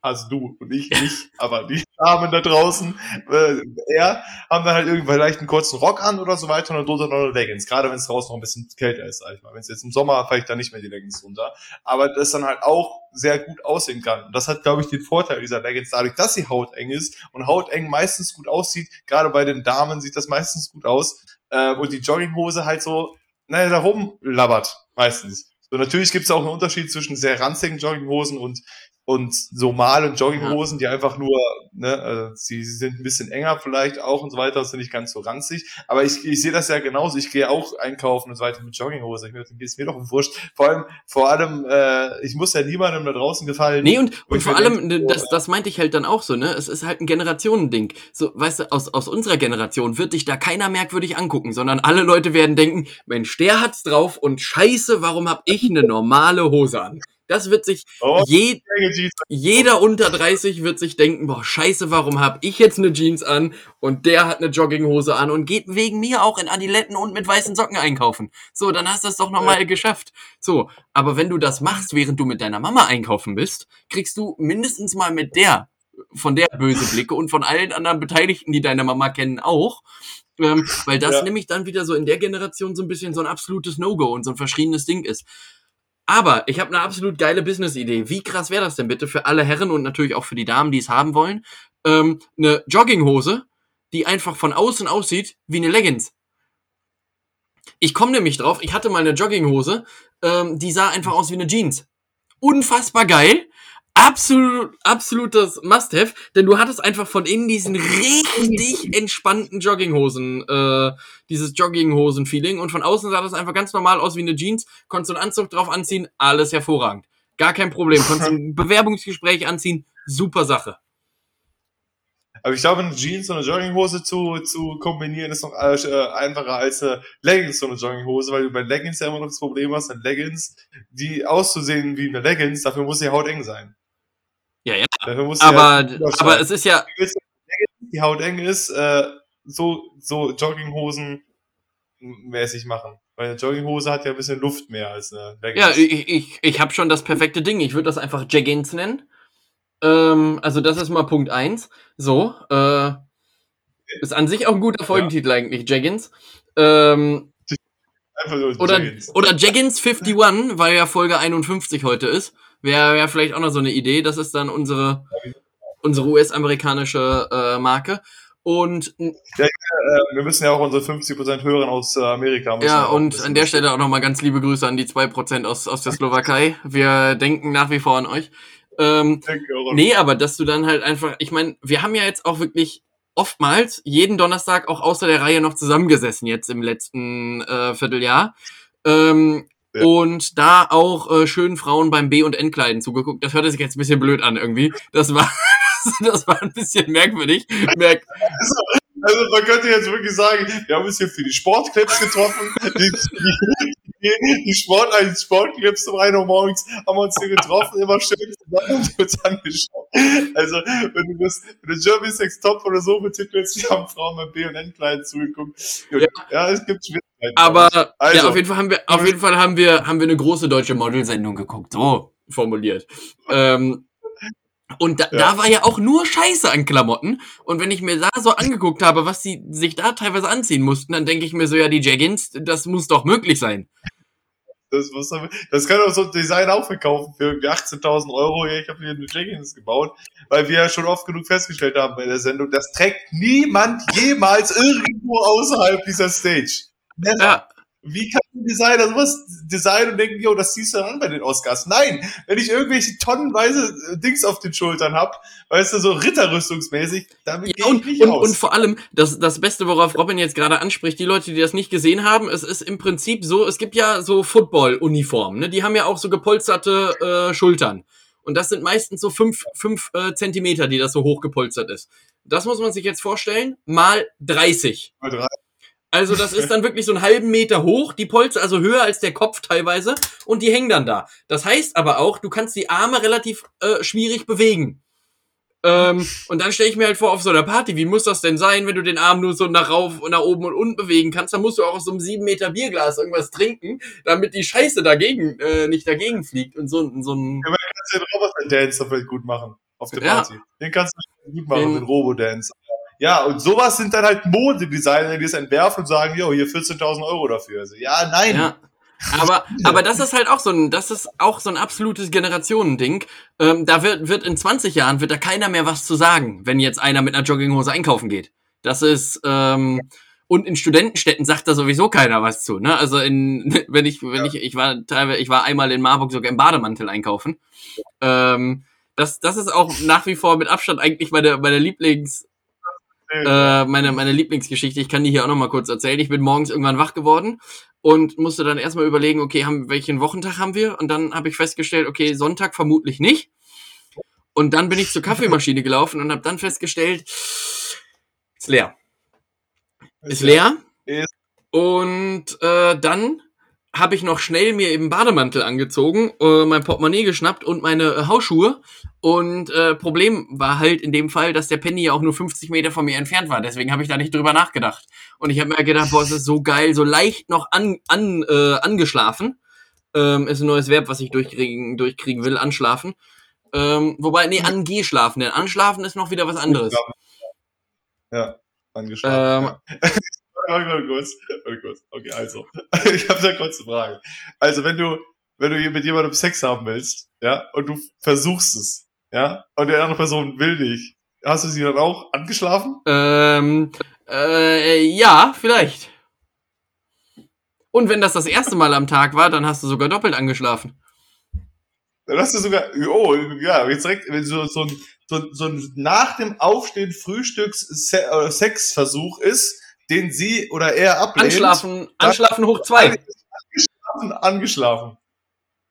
also du und ich nicht, aber die Damen da draußen, äh, er, haben dann halt irgendwie vielleicht einen kurzen Rock an oder so weiter und dann drunter noch eine Leggings. Gerade wenn es draußen noch ein bisschen kälter ist, sag ich mal. Wenn es jetzt im Sommer vielleicht dann nicht mehr die Leggings runter. Aber das dann halt auch sehr gut aussehen kann. Und das hat, glaube ich, den Vorteil dieser Leggings, dadurch, dass sie hauteng ist und hauteng meistens gut aussieht. Gerade bei den Damen sieht das meistens gut aus. Äh, und die Jogginghose halt so, naja, da rumlabbert meistens. So, natürlich gibt es auch einen Unterschied zwischen sehr ranzigen Jogginghosen und und so normale Jogginghosen, die einfach nur, ne, also sie, sie sind ein bisschen enger vielleicht auch und so weiter, sind nicht ganz so ranzig. Aber ich, ich sehe das ja genauso. Ich gehe auch einkaufen und so weiter mit Jogginghose. Ich, mir ist mir doch wurscht. Vor allem, vor allem, äh, ich muss ja niemandem da draußen gefallen. Nee, und, und vor allem, denke, das, das meinte ich halt dann auch so, ne? Es ist halt ein Generationending. So, weißt du, aus, aus unserer Generation wird dich da keiner merkwürdig angucken, sondern alle Leute werden denken, Mensch, der hat's drauf und scheiße, warum hab ich eine normale Hose an? Das wird sich oh, je, jeder unter 30 wird sich denken, boah, scheiße, warum hab ich jetzt eine Jeans an und der hat eine Jogginghose an und geht wegen mir auch in Adiletten und mit weißen Socken einkaufen. So, dann hast du es doch nochmal ja. geschafft. So, aber wenn du das machst, während du mit deiner Mama einkaufen bist, kriegst du mindestens mal mit der von der böse Blicke und von allen anderen Beteiligten, die deine Mama kennen, auch. Ähm, weil das ja. nämlich dann wieder so in der Generation so ein bisschen so ein absolutes No-Go und so ein verschriebenes Ding ist. Aber ich habe eine absolut geile Business-Idee. Wie krass wäre das denn bitte für alle Herren und natürlich auch für die Damen, die es haben wollen? Ähm, eine Jogginghose, die einfach von außen aussieht wie eine Leggings. Ich komme nämlich drauf, ich hatte mal eine Jogginghose, ähm, die sah einfach aus wie eine Jeans. Unfassbar geil absolut, absolutes Must-have, denn du hattest einfach von innen diesen richtig entspannten Jogginghosen, äh, dieses Jogginghosen-Feeling und von außen sah das einfach ganz normal aus wie eine Jeans, konntest du einen Anzug drauf anziehen, alles hervorragend. Gar kein Problem, konntest ein Bewerbungsgespräch anziehen, super Sache. Aber ich glaube, eine Jeans und eine Jogginghose zu, zu kombinieren ist noch äh, einfacher als eine Leggings und eine Jogginghose, weil du bei Leggings ja immer noch das Problem hast, eine Leggings, die auszusehen wie eine Leggings, dafür muss sie hauteng sein. Ja, ja. aber, aber es ist ja. Die Haut eng ist, äh, so, so Jogginghosen mäßig machen. Weil eine Jogginghose hat ja ein bisschen Luft mehr als eine Leggings. Ja, ich, ich, ich habe schon das perfekte Ding. Ich würde das einfach Jaggins nennen. Ähm, also das ist mal Punkt eins. So, äh, ist an sich auch ein guter Folgentitel ja. eigentlich, Jaggins. Ähm, oder, Jaggins. oder Jaggins 51, weil ja Folge 51 heute ist. Wäre wär vielleicht auch noch so eine Idee. Das ist dann unsere, unsere US-amerikanische äh, Marke. Und ja, äh, wir müssen ja auch unsere 50% Hörer aus äh, Amerika. Ja, und an der Stelle auch nochmal ganz liebe Grüße an die 2% aus, aus der Slowakei. Wir denken nach wie vor an euch. Ähm, nee, aber dass du dann halt einfach, ich meine, wir haben ja jetzt auch wirklich oftmals jeden Donnerstag auch außer der Reihe noch zusammengesessen jetzt im letzten äh, Vierteljahr. Ähm, ja. Und da auch äh, schönen Frauen beim B- und N-Kleiden zugeguckt. Das hörte sich jetzt ein bisschen blöd an irgendwie. Das war, das war ein bisschen merkwürdig. Merk also, also man könnte jetzt wirklich sagen, wir haben uns hier für die Sportclips getroffen. Die, die, die Sport, die Sportclips um 1 Uhr morgens haben wir uns hier getroffen, immer schön zusammen und uns angeschaut. Also, wenn du das, wenn du Germany Sex Top oder so betitelst, wir haben Frauen beim B und N-Kleid zugeguckt. Ja. ja, es gibt Schwierigkeiten. Aber, also, ja, auf jeden Fall haben wir, auf jeden Fall haben wir, haben wir eine große deutsche Modelsendung geguckt. So formuliert. Ähm, und da, ja. da war ja auch nur Scheiße an Klamotten. Und wenn ich mir da so angeguckt habe, was sie sich da teilweise anziehen mussten, dann denke ich mir so, ja, die Jaggins, das muss doch möglich sein. Das, muss, das kann doch so ein Design auch verkaufen für irgendwie 18.000 Euro. Ich habe hier eine Jaggins gebaut, weil wir ja schon oft genug festgestellt haben bei der Sendung, das trägt niemand jemals irgendwo außerhalb dieser Stage. Ja. Wie kann ein Designer sowas designen und denken, jo, das ziehst du dann an bei den Oscars? Nein, wenn ich irgendwelche tonnenweise äh, Dings auf den Schultern hab, weißt du, so ritterrüstungsmäßig, damit ja, und, ich und. Und vor allem, das, das Beste, worauf Robin jetzt gerade anspricht, die Leute, die das nicht gesehen haben, es ist im Prinzip so, es gibt ja so Football-Uniformen, ne? die haben ja auch so gepolsterte äh, Schultern. Und das sind meistens so fünf, fünf äh, Zentimeter, die das so hoch gepolstert ist. Das muss man sich jetzt vorstellen, mal 30. Mal 30. Also das ist dann wirklich so einen halben Meter hoch, die Polster, also höher als der Kopf teilweise, und die hängen dann da. Das heißt aber auch, du kannst die Arme relativ äh, schwierig bewegen. Ähm, und dann stelle ich mir halt vor, auf so einer Party, wie muss das denn sein, wenn du den Arm nur so nach rauf und nach oben und unten bewegen kannst? Dann musst du auch aus so einem sieben Meter Bierglas irgendwas trinken, damit die Scheiße dagegen, äh, nicht dagegen fliegt. Und so, so ein. Ja, man kannst den Roboter-Dance vielleicht gut machen auf der Party. Ja. Den kannst du gut machen, den, den Robo-Dance. Ja, und sowas sind dann halt Modedesigner, die es entwerfen und sagen, jo, hier 14.000 Euro dafür. Also, ja, nein. Ja. Aber, aber das ist halt auch so ein, das ist auch so ein absolutes Generationending. Ähm, da wird, wird in 20 Jahren wird da keiner mehr was zu sagen, wenn jetzt einer mit einer Jogginghose einkaufen geht. Das ist, ähm, und in Studentenstädten sagt da sowieso keiner was zu, ne? Also in, wenn ich, wenn ja. ich, ich war teilweise, ich war einmal in Marburg sogar im Bademantel einkaufen. Ähm, das, das ist auch nach wie vor mit Abstand eigentlich meine, meine Lieblings, äh, meine, meine Lieblingsgeschichte, ich kann die hier auch noch mal kurz erzählen. Ich bin morgens irgendwann wach geworden und musste dann erstmal überlegen, okay, haben, welchen Wochentag haben wir? Und dann habe ich festgestellt, okay, Sonntag vermutlich nicht. Und dann bin ich zur Kaffeemaschine gelaufen und habe dann festgestellt, ist leer. Ist leer. Und äh, dann habe ich noch schnell mir eben Bademantel angezogen, äh, mein Portemonnaie geschnappt und meine äh, Hausschuhe. Und äh, Problem war halt in dem Fall, dass der Penny ja auch nur 50 Meter von mir entfernt war. Deswegen habe ich da nicht drüber nachgedacht. Und ich habe mir gedacht, boah, es ist so geil, so leicht noch an, an, äh, angeschlafen. Ähm, ist ein neues Verb, was ich durchkriegen, durchkriegen will, anschlafen. Ähm, wobei, nee, angeschlafen, denn anschlafen ist noch wieder was anderes. Ja, angeschlafen. Ähm. Warte kurz, warte kurz. Okay, also. Ich habe da kurz eine Frage. Also, wenn du, wenn du mit jemandem Sex haben willst, ja, und du versuchst es, ja, und die andere Person will nicht, hast du sie dann auch angeschlafen? Ähm, äh, ja, vielleicht. Und wenn das das erste Mal am Tag war, dann hast du sogar doppelt angeschlafen. Dann hast du sogar, oh, ja, jetzt direkt, wenn so, so ein, so, so ein nach dem Aufstehen Frühstücks-Sexversuch ist, den sie oder er ablehnt. Anschlafen, anschlafen hoch zwei. Angeschlafen, angeschlafen.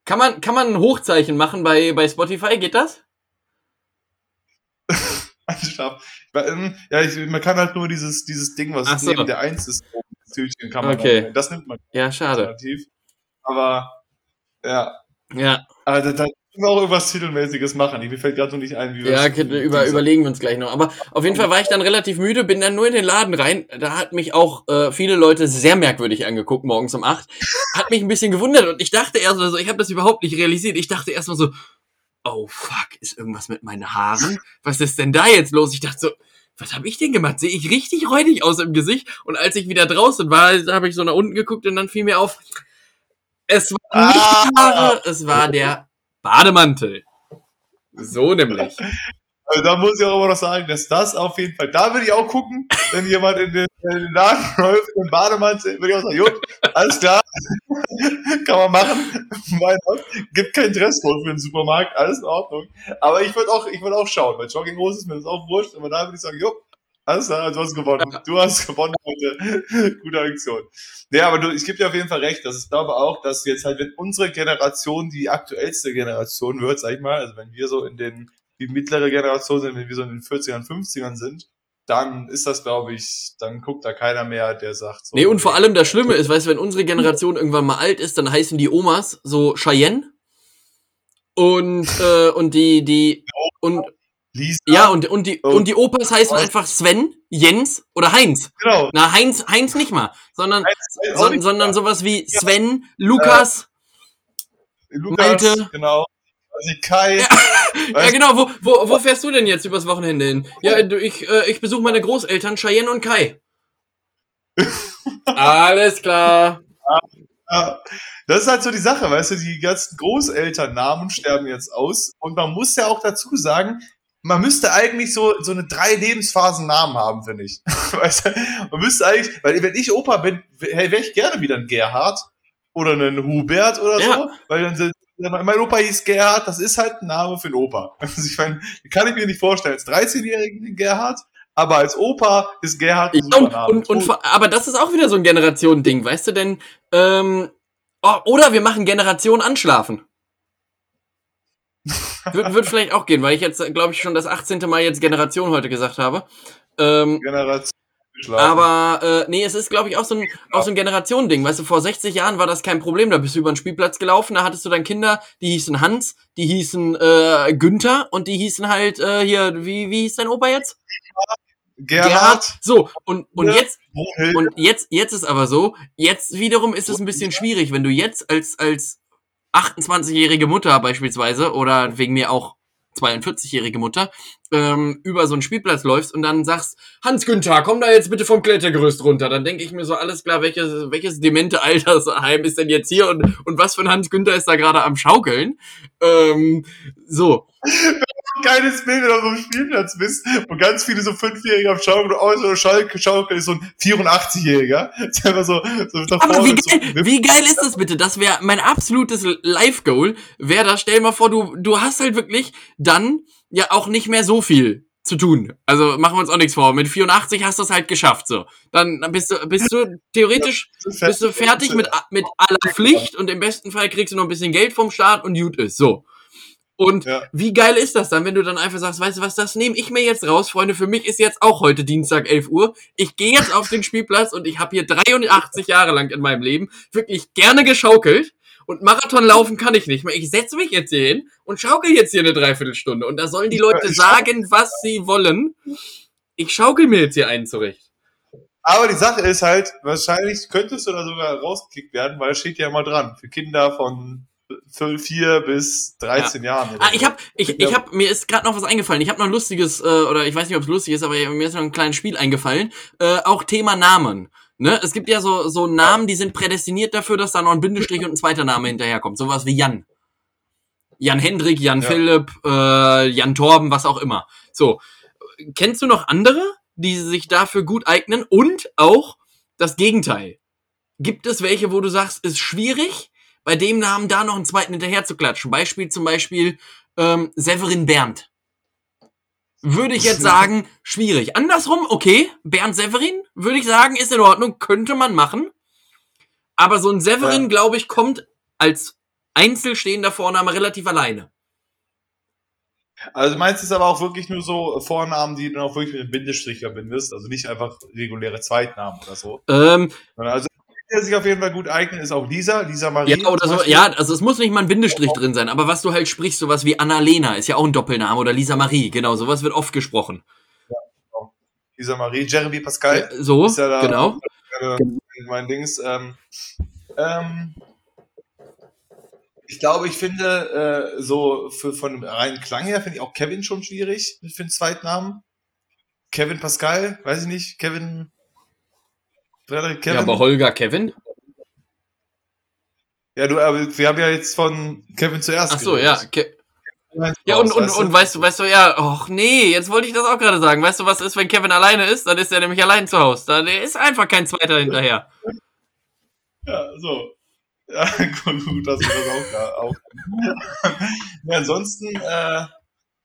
Kann man, kann man ein Hochzeichen machen bei, bei Spotify? Geht das? anschlafen. Ähm, ja, ich, man kann halt nur dieses, dieses Ding, was so. neben der Eins ist, das Tütchen kann man okay. Das nimmt man. Ja, schade. Aber, ja. Ja. Also, da, wir auch irgendwas Titelmäßiges machen. Mir fällt gerade noch nicht ein, wie wir Ja, über, überlegen wir uns gleich noch. Aber auf jeden Fall war ich dann relativ müde, bin dann nur in den Laden rein. Da hat mich auch äh, viele Leute sehr merkwürdig angeguckt, morgens um acht. Hat mich ein bisschen gewundert und ich dachte erst mal so, ich habe das überhaupt nicht realisiert. Ich dachte erst mal so, oh fuck, ist irgendwas mit meinen Haaren? Was ist denn da jetzt los? Ich dachte so, was habe ich denn gemacht? Sehe ich richtig räudig aus im Gesicht? Und als ich wieder draußen war, habe ich so nach unten geguckt und dann fiel mir auf, es war nicht die Haare, es war der Bademantel. So nämlich. Also da muss ich auch immer noch sagen, dass das auf jeden Fall, da würde ich auch gucken, wenn jemand in den, in den Laden läuft, im Bademantel, würde ich auch sagen, gut, alles klar, kann man machen, gibt keinen Dresscode für den Supermarkt, alles in Ordnung. Aber ich würde auch, ich würde auch schauen, bei Jogginghose ist mir das auch wurscht, aber da würde ich sagen, jo, alles klar, du hast gewonnen. Du hast gewonnen heute. Gute Aktion. Ja, aber du, ich gebe dir auf jeden Fall recht, dass ich glaube auch, dass jetzt halt, wenn unsere Generation die aktuellste Generation wird, sag ich mal, also wenn wir so in den die mittlere Generation sind, wenn wir so in den 40ern, 50ern sind, dann ist das, glaube ich, dann guckt da keiner mehr, der sagt so. Nee, und vor allem das Schlimme ist, weißt du, wenn unsere Generation irgendwann mal alt ist, dann heißen die Omas so Cheyenne und, äh, und die, die, und, Lisa. Ja, und, und, die, und die Opas heißen Was? einfach Sven, Jens oder Heinz. Genau. Na, Heinz, Heinz nicht mal, sondern, Heinz, so, sondern sowas wie Sven, Lukas, äh, Lukas, Malte. genau. Also Kai. Ja, ja, genau. Wo, wo, wo fährst du denn jetzt übers Wochenende hin? Ja, ich, äh, ich besuche meine Großeltern, Cheyenne und Kai. Alles klar. Ja, das ist halt so die Sache, weißt du, die ganzen Großelternnamen sterben jetzt aus. Und man muss ja auch dazu sagen, man müsste eigentlich so, so eine drei Lebensphasen Namen haben, finde ich. weißt du, man müsste eigentlich, weil wenn ich Opa bin, wäre ich gerne wieder ein Gerhard oder einen Hubert oder ja. so, weil dann mein Opa hieß Gerhard, das ist halt ein Name für einen Opa. Also ich meine, kann ich mir nicht vorstellen, als 13-jährigen Gerhard, aber als Opa ist Gerhard ein ja, und, und, und, aber das ist auch wieder so ein Generationending, weißt du denn? Ähm, oh, oder wir machen Generation anschlafen. Wird, wird vielleicht auch gehen, weil ich jetzt, glaube ich, schon das 18. Mal jetzt Generation heute gesagt habe. Ähm, Generation. Aber äh, nee, es ist, glaube ich, auch so ein, auch so ein Generationending. Weißt du, vor 60 Jahren war das kein Problem. Da bist du über den Spielplatz gelaufen, da hattest du dann Kinder, die hießen Hans, die hießen äh, Günther und die hießen halt äh, hier, wie, wie hieß dein Opa jetzt? Gerhard. Gerhard. So, und, und ja. jetzt, und jetzt, jetzt ist aber so, jetzt wiederum ist es ein bisschen schwierig, wenn du jetzt als, als 28-jährige Mutter beispielsweise oder wegen mir auch 42-jährige Mutter, ähm, über so einen Spielplatz läufst und dann sagst, Hans Günther, komm da jetzt bitte vom Klettergerüst runter. Dann denke ich mir so, alles klar, welches, welches demente Altersheim ist denn jetzt hier und, und was für ein Hans Günther ist da gerade am Schaukeln? Ähm, so geiles Bild, wenn du auf einem Spielplatz bist und ganz viele so Fünfjährige am Schaukeln und oh, so Schalke, Schaukel ist so ein 84-Jähriger. So, so Aber wie geil, so. wie geil ist das bitte? Das wäre mein absolutes Live-Goal. Wäre da, stell mal vor, du, du hast halt wirklich dann ja auch nicht mehr so viel zu tun. Also machen wir uns auch nichts vor. Mit 84 hast du es halt geschafft, so. Dann bist du, bist du theoretisch, bist du fertig mit, mit aller Pflicht und im besten Fall kriegst du noch ein bisschen Geld vom Staat und gut ist, so. Und ja. wie geil ist das dann, wenn du dann einfach sagst, weißt du was, das nehme ich mir jetzt raus, Freunde, für mich ist jetzt auch heute Dienstag 11 Uhr. Ich gehe jetzt auf den Spielplatz und ich habe hier 83 Jahre lang in meinem Leben wirklich gerne geschaukelt. Und Marathon laufen kann ich nicht mehr. Ich setze mich jetzt hier hin und schaukel jetzt hier eine Dreiviertelstunde. Und da sollen die Leute sagen, was sie wollen. Ich schaukel mir jetzt hier einen zurecht. Aber die Sache ist halt, wahrscheinlich könntest du da sogar rausgekickt werden, weil es steht ja immer dran. Für Kinder von vier bis 13 ja. Jahren. Ah, ich habe, ich, ich hab, mir ist gerade noch was eingefallen. Ich habe noch ein lustiges, äh, oder ich weiß nicht, ob es lustig ist, aber mir ist noch ein kleines Spiel eingefallen. Äh, auch Thema Namen. Ne? Es gibt ja so, so Namen, die sind prädestiniert dafür, dass da noch ein Bindestrich und ein zweiter Name hinterherkommt. Sowas wie Jan. Jan Hendrik, Jan ja. Philipp, äh, Jan Torben, was auch immer. So. Kennst du noch andere, die sich dafür gut eignen? Und auch das Gegenteil. Gibt es welche, wo du sagst, ist schwierig, bei dem Namen da noch einen zweiten hinterher zu klatschen. Beispiel zum Beispiel ähm, Severin Bernd. Würde ich jetzt sagen, schwierig. Andersrum, okay, Bernd Severin, würde ich sagen, ist in Ordnung, könnte man machen. Aber so ein Severin, ja. glaube ich, kommt als einzelstehender Vorname relativ alleine. Also du meinst es aber auch wirklich nur so Vornamen, die du auch wirklich mit einem Bindestrich verbindest, also nicht einfach reguläre Zweitnamen oder so. Ähm, also der sich auf jeden Fall gut eignet, ist auch Lisa, Lisa Marie. Ja, oder so, ja, also es muss nicht mal ein Bindestrich drin sein, aber was du halt sprichst, sowas wie Annalena ist ja auch ein Doppelname oder Lisa Marie, genau, sowas wird oft gesprochen. Ja, genau. Lisa Marie, Jeremy Pascal. Ja, so, ja da genau. Mein Dings. Ähm, ähm, Ich glaube, ich finde, äh, so für, von reinen Klang her finde ich auch Kevin schon schwierig für den Zweitnamen. Kevin Pascal, weiß ich nicht, Kevin. Frederik Kevin. Ja, aber Holger Kevin? Ja, du, aber wir haben ja jetzt von Kevin zuerst. Ach so, ja. Ke ja, und, und, und weißt du, weißt du, ja, ach nee, jetzt wollte ich das auch gerade sagen. Weißt du, was ist, wenn Kevin alleine ist? Dann ist er nämlich allein zu Hause. Da ist einfach kein zweiter hinterher. Ja, so. Ja, gut, dass ich das auch auch. ja, ansonsten, äh,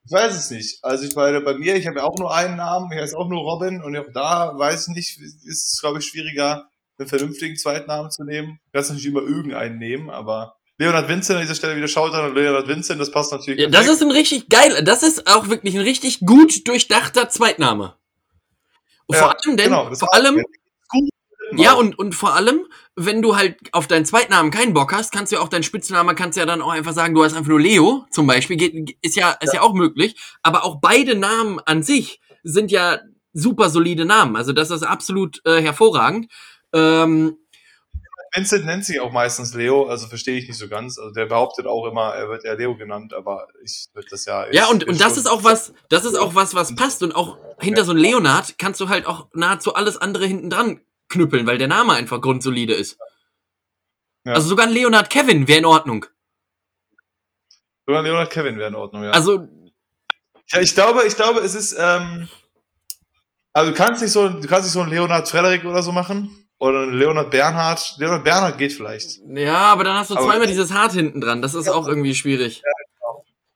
ich weiß es nicht. Also ich meine, bei mir, ich habe ja auch nur einen Namen, ich heiße auch nur Robin und auch da weiß ich nicht, ist es, glaube ich, schwieriger, einen vernünftigen Zweitnamen zu nehmen. Du kannst natürlich immer irgendeinen nehmen, aber Leonard Vincent an dieser Stelle wieder schaut an Leonard Vincent, das passt natürlich. Ja, das ist ein richtig geil, das ist auch wirklich ein richtig gut durchdachter Zweitname. Und ja, vor allem, denn, genau, vor allem, ja, und, und vor allem, wenn du halt auf deinen Zweitnamen keinen Bock hast, kannst du ja auch deinen Spitznamen, kannst du ja dann auch einfach sagen, du hast einfach nur Leo, zum Beispiel, geht, ist ja, ist ja. ja auch möglich. Aber auch beide Namen an sich sind ja super solide Namen. Also das ist absolut äh, hervorragend. Ähm, Vincent nennt sich auch meistens Leo, also verstehe ich nicht so ganz. Also der behauptet auch immer, er wird eher Leo genannt, aber ich würde das ja. Ja, und, und das ist auch was, das ist auch was, was passt. Und auch hinter so einem Leonard kannst du halt auch nahezu alles andere hinten dran knüppeln, weil der Name einfach grundsolide ist. Ja. Also sogar ein Leonard Kevin wäre in Ordnung. Sogar ein Leonard Kevin wäre in Ordnung, ja. Also. Ja, ich glaube, ich glaube, es ist, ähm, also du kannst nicht so, du kannst nicht so einen Leonard Frederik oder so machen. Oder einen Leonard Bernhard. Leonard Bernhard geht vielleicht. Ja, aber dann hast du aber zweimal dieses Hart hinten dran. Das ist ja, auch irgendwie schwierig. Ja,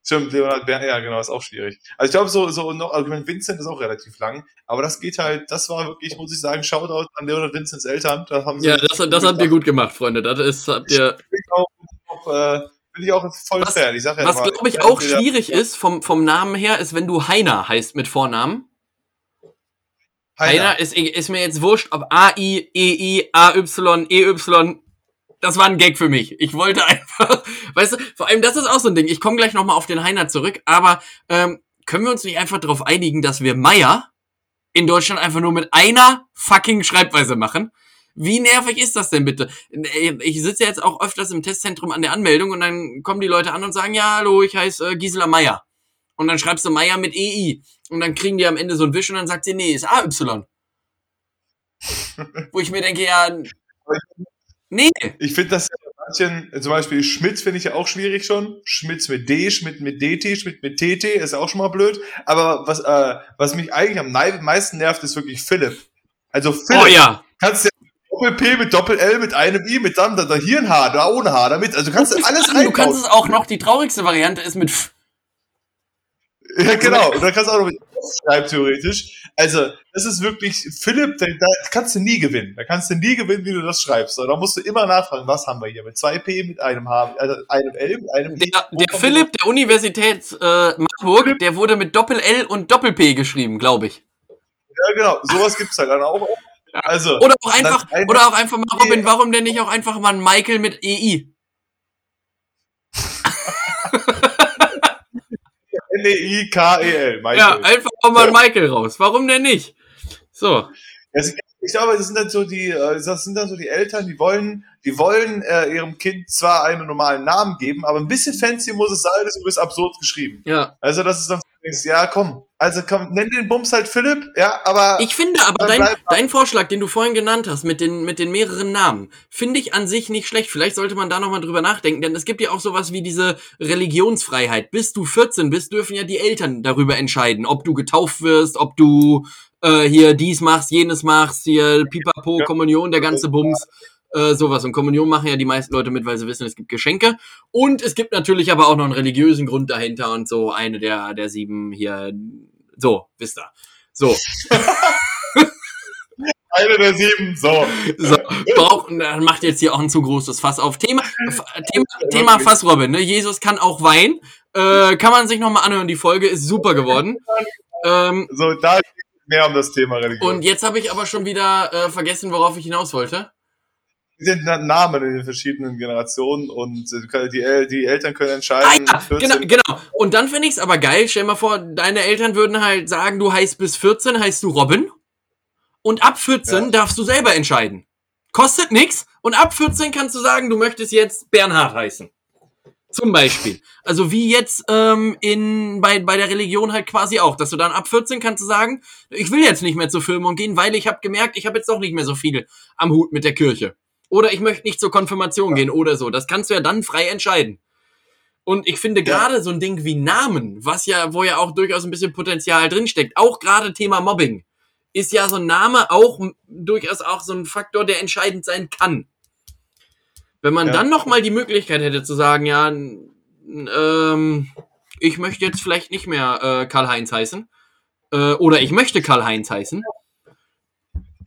Stimmt, Leonard Bern, ja, genau, ist auch schwierig. Also ich glaube, so, so noch, also Vincent ist auch relativ lang, aber das geht halt, das war wirklich, muss ich sagen, Shoutout an Leonard Vincents Eltern. Da haben sie ja, das, das habt ihr gut gemacht, Freunde. Das ist, habt ihr. Bin ich auch, äh, bin ich auch voll was, Fan. Ich sag ja was, glaube ich, auch schwierig ist, vom, vom Namen her, ist, wenn du Heiner heißt mit Vornamen. Heiner, Heiner ist, ist mir jetzt wurscht, ob A-I, E-I, A-Y, E-Y, das war ein Gag für mich. Ich wollte einfach, weißt du, vor allem das ist auch so ein Ding. Ich komme gleich nochmal auf den Heiner zurück, aber ähm, können wir uns nicht einfach darauf einigen, dass wir Meier in Deutschland einfach nur mit einer fucking Schreibweise machen? Wie nervig ist das denn bitte? Ich sitze jetzt auch öfters im Testzentrum an der Anmeldung und dann kommen die Leute an und sagen, ja, hallo, ich heiße äh, Gisela Meier. Und dann schreibst du Meier mit EI. Und dann kriegen die am Ende so ein Wisch und dann sagt sie, nee, ist AY. Wo ich mir denke, ja, Nee. Ich finde das manchen, zum Beispiel Schmidt finde ich ja auch schwierig schon. Schmidt mit D, Schmidt mit DT, Schmidt mit TT, ist auch schon mal blöd. Aber was, äh, was mich eigentlich am meisten nervt, ist wirklich Philipp. Also Philipp. Oh ja. Kannst du Doppel P mit Doppel L mit einem I mit dann da hier ein H, da ohne H damit. Also kannst du alles rein. Du kannst es auch noch, die traurigste Variante ist mit F. Ja, genau. Und dann kannst du auch noch mit schreiben, theoretisch. Also, das ist wirklich, Philipp, da, da, kannst du nie gewinnen. Da kannst du nie gewinnen, wie du das schreibst. Da musst du immer nachfragen, was haben wir hier? Mit 2P, mit einem H, also einem L, mit einem Der, der Philipp der Universität äh, Marburg, der wurde mit Doppel-L und Doppel-P geschrieben, glaube ich. Ja, genau. Sowas gibt's halt dann auch. Also, oder auch einfach, oder auch einfach mal, Robin, warum denn nicht auch einfach mal ein Michael mit EI? N-E-I-K-E-L. Ja, einfach auch mal Michael raus. Warum denn nicht? So. Ich glaube, das sind dann so die, äh, das sind dann so die Eltern, die wollen, die wollen äh, ihrem Kind zwar einen normalen Namen geben, aber ein bisschen fancy muss es sein, das ist absurd geschrieben. Ja. Also das ist dann ja, komm. Also komm, nenn den Bums halt Philipp, ja, aber. Ich finde aber dein, dein Vorschlag, den du vorhin genannt hast, mit den, mit den mehreren Namen, finde ich an sich nicht schlecht. Vielleicht sollte man da nochmal drüber nachdenken, denn es gibt ja auch sowas wie diese Religionsfreiheit. Bis du 14 bist, dürfen ja die Eltern darüber entscheiden, ob du getauft wirst, ob du äh, hier dies machst, jenes machst, hier Pipapo, Kommunion, der ganze Bums äh, sowas. Und Kommunion machen ja die meisten Leute mit, weil sie wissen, es gibt Geschenke. Und es gibt natürlich aber auch noch einen religiösen Grund dahinter und so eine der, der sieben hier. So, wisst ihr. So. eine der sieben, so. so brauchen, dann macht jetzt hier auch ein zu großes Fass auf. Thema, Thema, Thema Fass, Robin, ne? Jesus kann auch weinen. Äh, kann man sich nochmal anhören, die Folge ist super geworden. Ähm, so, da mehr um das Thema Religion. Und jetzt habe ich aber schon wieder äh, vergessen, worauf ich hinaus wollte sind Namen in den verschiedenen Generationen und die, die Eltern können entscheiden. Ah, ja, genau, genau. Und dann finde ich es aber geil. Stell mal vor, deine Eltern würden halt sagen, du heißt bis 14, heißt du Robin. Und ab 14 ja. darfst du selber entscheiden. Kostet nix. Und ab 14 kannst du sagen, du möchtest jetzt Bernhard heißen. Zum Beispiel. Also wie jetzt ähm, in bei, bei der Religion halt quasi auch, dass du dann ab 14 kannst du sagen, ich will jetzt nicht mehr zur Firmung gehen, weil ich habe gemerkt, ich habe jetzt doch nicht mehr so viel am Hut mit der Kirche. Oder ich möchte nicht zur Konfirmation gehen oder so. Das kannst du ja dann frei entscheiden. Und ich finde gerade ja. so ein Ding wie Namen, was ja, wo ja auch durchaus ein bisschen Potenzial drinsteckt, auch gerade Thema Mobbing, ist ja so ein Name auch durchaus auch so ein Faktor, der entscheidend sein kann. Wenn man ja. dann noch mal die Möglichkeit hätte zu sagen, ja, ähm, ich möchte jetzt vielleicht nicht mehr äh, Karl-Heinz heißen äh, oder ich möchte Karl-Heinz heißen.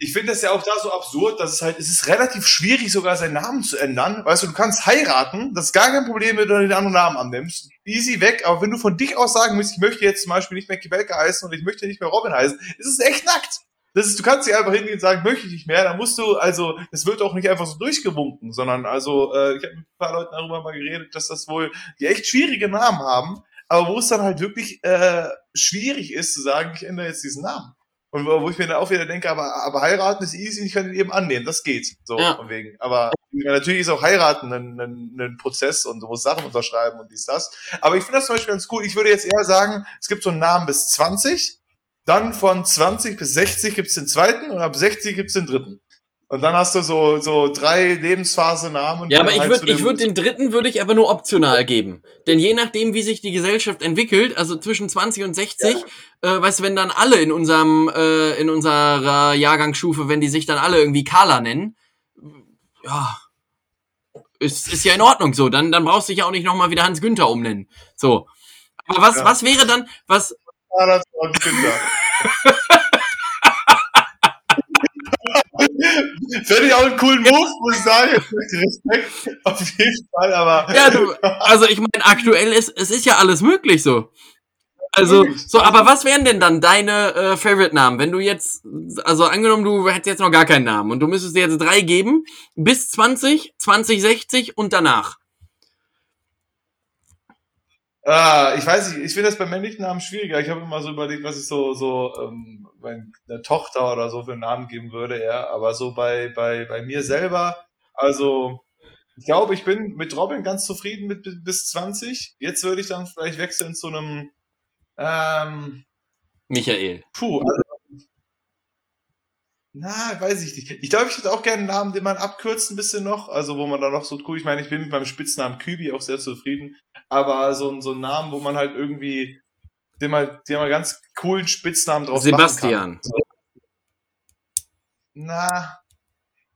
Ich finde das ja auch da so absurd, dass es halt, es ist relativ schwierig sogar seinen Namen zu ändern. Weißt du, du kannst heiraten, das ist gar kein Problem, wenn du den anderen Namen annimmst. Easy weg, aber wenn du von dich aus sagen willst, ich möchte jetzt zum Beispiel nicht mehr Kibelke heißen und ich möchte nicht mehr Robin heißen, ist es echt nackt. Das ist, du kannst dich einfach hingehen und sagen, möchte ich nicht mehr. Da musst du, also, es wird auch nicht einfach so durchgewunken, sondern also, äh, ich habe mit ein paar Leuten darüber mal geredet, dass das wohl die echt schwierige Namen haben, aber wo es dann halt wirklich äh, schwierig ist zu sagen, ich ändere jetzt diesen Namen. Und wo ich mir dann auch wieder denke, aber, aber heiraten ist easy, ich kann ihn eben annehmen, das geht. So, ja. von wegen. Aber natürlich ist auch heiraten ein, ein, ein Prozess und du musst Sachen unterschreiben und dies, das. Aber ich finde das zum Beispiel ganz cool. Ich würde jetzt eher sagen, es gibt so einen Namen bis 20 dann von 20 bis 60 gibt's den zweiten und ab 60 gibt's den dritten. Und dann hast du so, so drei Lebensphase-Namen. Ja, aber ich würde ich würd den dritten würde ich aber nur optional geben. Denn je nachdem, wie sich die Gesellschaft entwickelt, also zwischen 20 und 60, ja. äh, weißt du, wenn dann alle in unserem, äh, in unserer Jahrgangsstufe, wenn die sich dann alle irgendwie Carla nennen, ja, ist, ist ja in Ordnung so. Dann, dann brauchst du dich ja auch nicht nochmal wieder Hans Günther umnennen. So. Aber was, ja. was wäre dann, was, Zahnarzt und Kinder. Finde ich auch einen coolen Move, muss ich sagen. Respekt, auf jeden Fall, aber. Ja, du, also ich meine, aktuell ist, es ist ja alles möglich so. Also, so, aber was wären denn dann deine äh, Favorite-Namen? Wenn du jetzt, also angenommen, du hättest jetzt noch gar keinen Namen und du müsstest dir jetzt drei geben, bis 20, 2060 und danach. Ah, ich weiß nicht, ich finde das bei männlichen Namen schwieriger. Ich habe immer so überlegt, was ich so, so ähm, meiner Tochter oder so für einen Namen geben würde, ja. Aber so bei, bei, bei mir selber, also ich glaube, ich bin mit Robin ganz zufrieden mit bis 20. Jetzt würde ich dann vielleicht wechseln zu einem ähm, Michael. Puh, also na, weiß ich nicht. Ich glaube, ich hätte auch gerne einen Namen, den man abkürzt ein bisschen noch. Also, wo man da noch so cool, ich meine, ich bin mit meinem Spitznamen Kübi auch sehr zufrieden. Aber so, so ein Namen, wo man halt irgendwie, den mal, den mal ganz coolen Spitznamen drauf Sebastian. So. Na,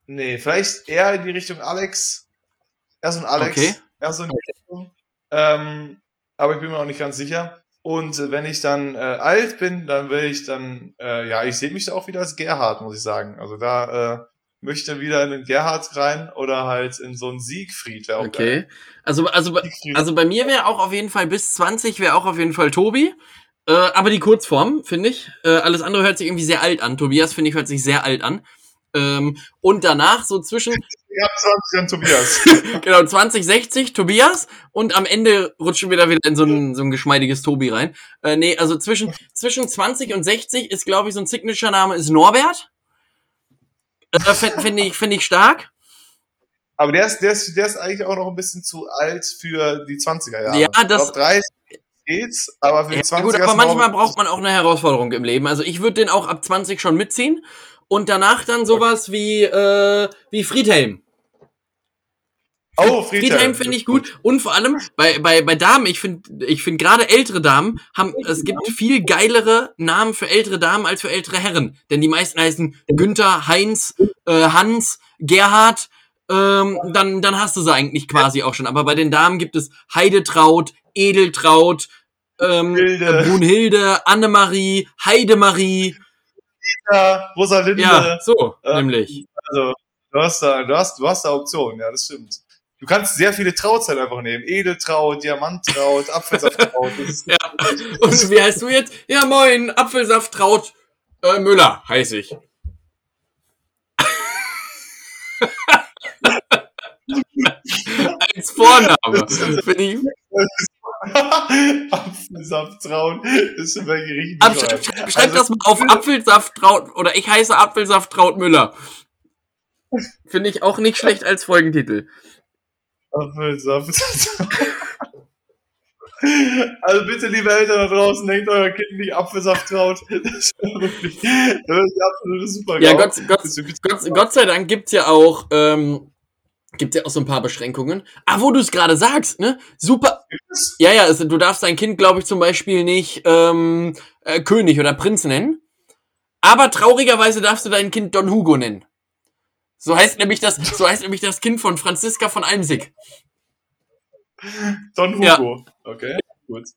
nee, vielleicht eher in die Richtung Alex. Er so ein Alex. Okay. Er so ein ähm, aber ich bin mir auch nicht ganz sicher. Und äh, wenn ich dann äh, alt bin, dann will ich dann, äh, ja, ich sehe mich da auch wieder als Gerhard, muss ich sagen. Also da äh, möchte wieder in den Gerhard rein oder halt in so einen Siegfried. Auch okay. Geil. Also, also, also bei mir wäre auch auf jeden Fall bis 20 wäre auch auf jeden Fall Tobi. Äh, aber die Kurzform, finde ich. Äh, alles andere hört sich irgendwie sehr alt an. Tobias, finde ich, hört sich sehr alt an. Ähm, und danach so zwischen. Ja, 20 an Tobias. genau, 2060 Tobias und am Ende rutschen wir da wieder in so ein, so ein geschmeidiges Tobi rein. Äh, nee, also zwischen, zwischen 20 und 60 ist, glaube ich, so ein Signature-Name ist Norbert. Äh, Finde ich, find ich stark. Aber der ist, der, ist, der ist eigentlich auch noch ein bisschen zu alt für die 20er Jahre. Ja, das. Auf 30 geht's, aber für die ja, 20er Gut, aber manchmal braucht man auch eine Herausforderung im Leben. Also ich würde den auch ab 20 schon mitziehen und danach dann sowas wie, äh, wie Friedhelm. Oh, Friedhelm, Friedhelm finde ich gut. Und vor allem bei, bei, bei Damen, ich finde ich finde gerade ältere Damen haben, es gibt viel geilere Namen für ältere Damen als für ältere Herren. Denn die meisten heißen Günther, Heinz, äh, Hans, Gerhard, ähm, dann, dann hast du sie eigentlich quasi auch schon. Aber bei den Damen gibt es Heidetraut, Edeltraut, ähm, Hilde. Brunhilde, Annemarie, Heidemarie, Rita, Rosalinde. Ja, so, äh, nämlich. Also, du hast da, du hast, du hast da Optionen, ja, das stimmt. Du kannst sehr viele Trautzeit einfach nehmen. Edeltraut, Diamanttraut, Apfelsaftraut. ja. Und wie heißt du jetzt? Ja, moin, Apfelsaftraut äh, Müller heiße ich. Als Vorname. Finde ich. Apfelsaftraut ist schon bei Gerichten. Schreib, schreib, schreib also, das mal auf Apfelsaftraut oder ich heiße Apfelsaftraut Müller. Finde ich auch nicht schlecht als Folgentitel. Apfelsaft. Also bitte, liebe Eltern da draußen, denkt euer Kind nicht Apfelsaft traut. Das ist wirklich, das ist absolute super. Ja, Gott, Gott, Gott, Gott sei Dank gibt's ja auch, ähm, gibt's ja auch so ein paar Beschränkungen. Ah, wo du es gerade sagst, ne? Super. Ja, ja, also, du darfst dein Kind, glaube ich, zum Beispiel nicht ähm, äh, König oder Prinz nennen. Aber traurigerweise darfst du dein Kind Don Hugo nennen. So heißt nämlich das, so heißt nämlich das Kind von Franziska von Almsig. Don Hugo. Ja. Okay, gut.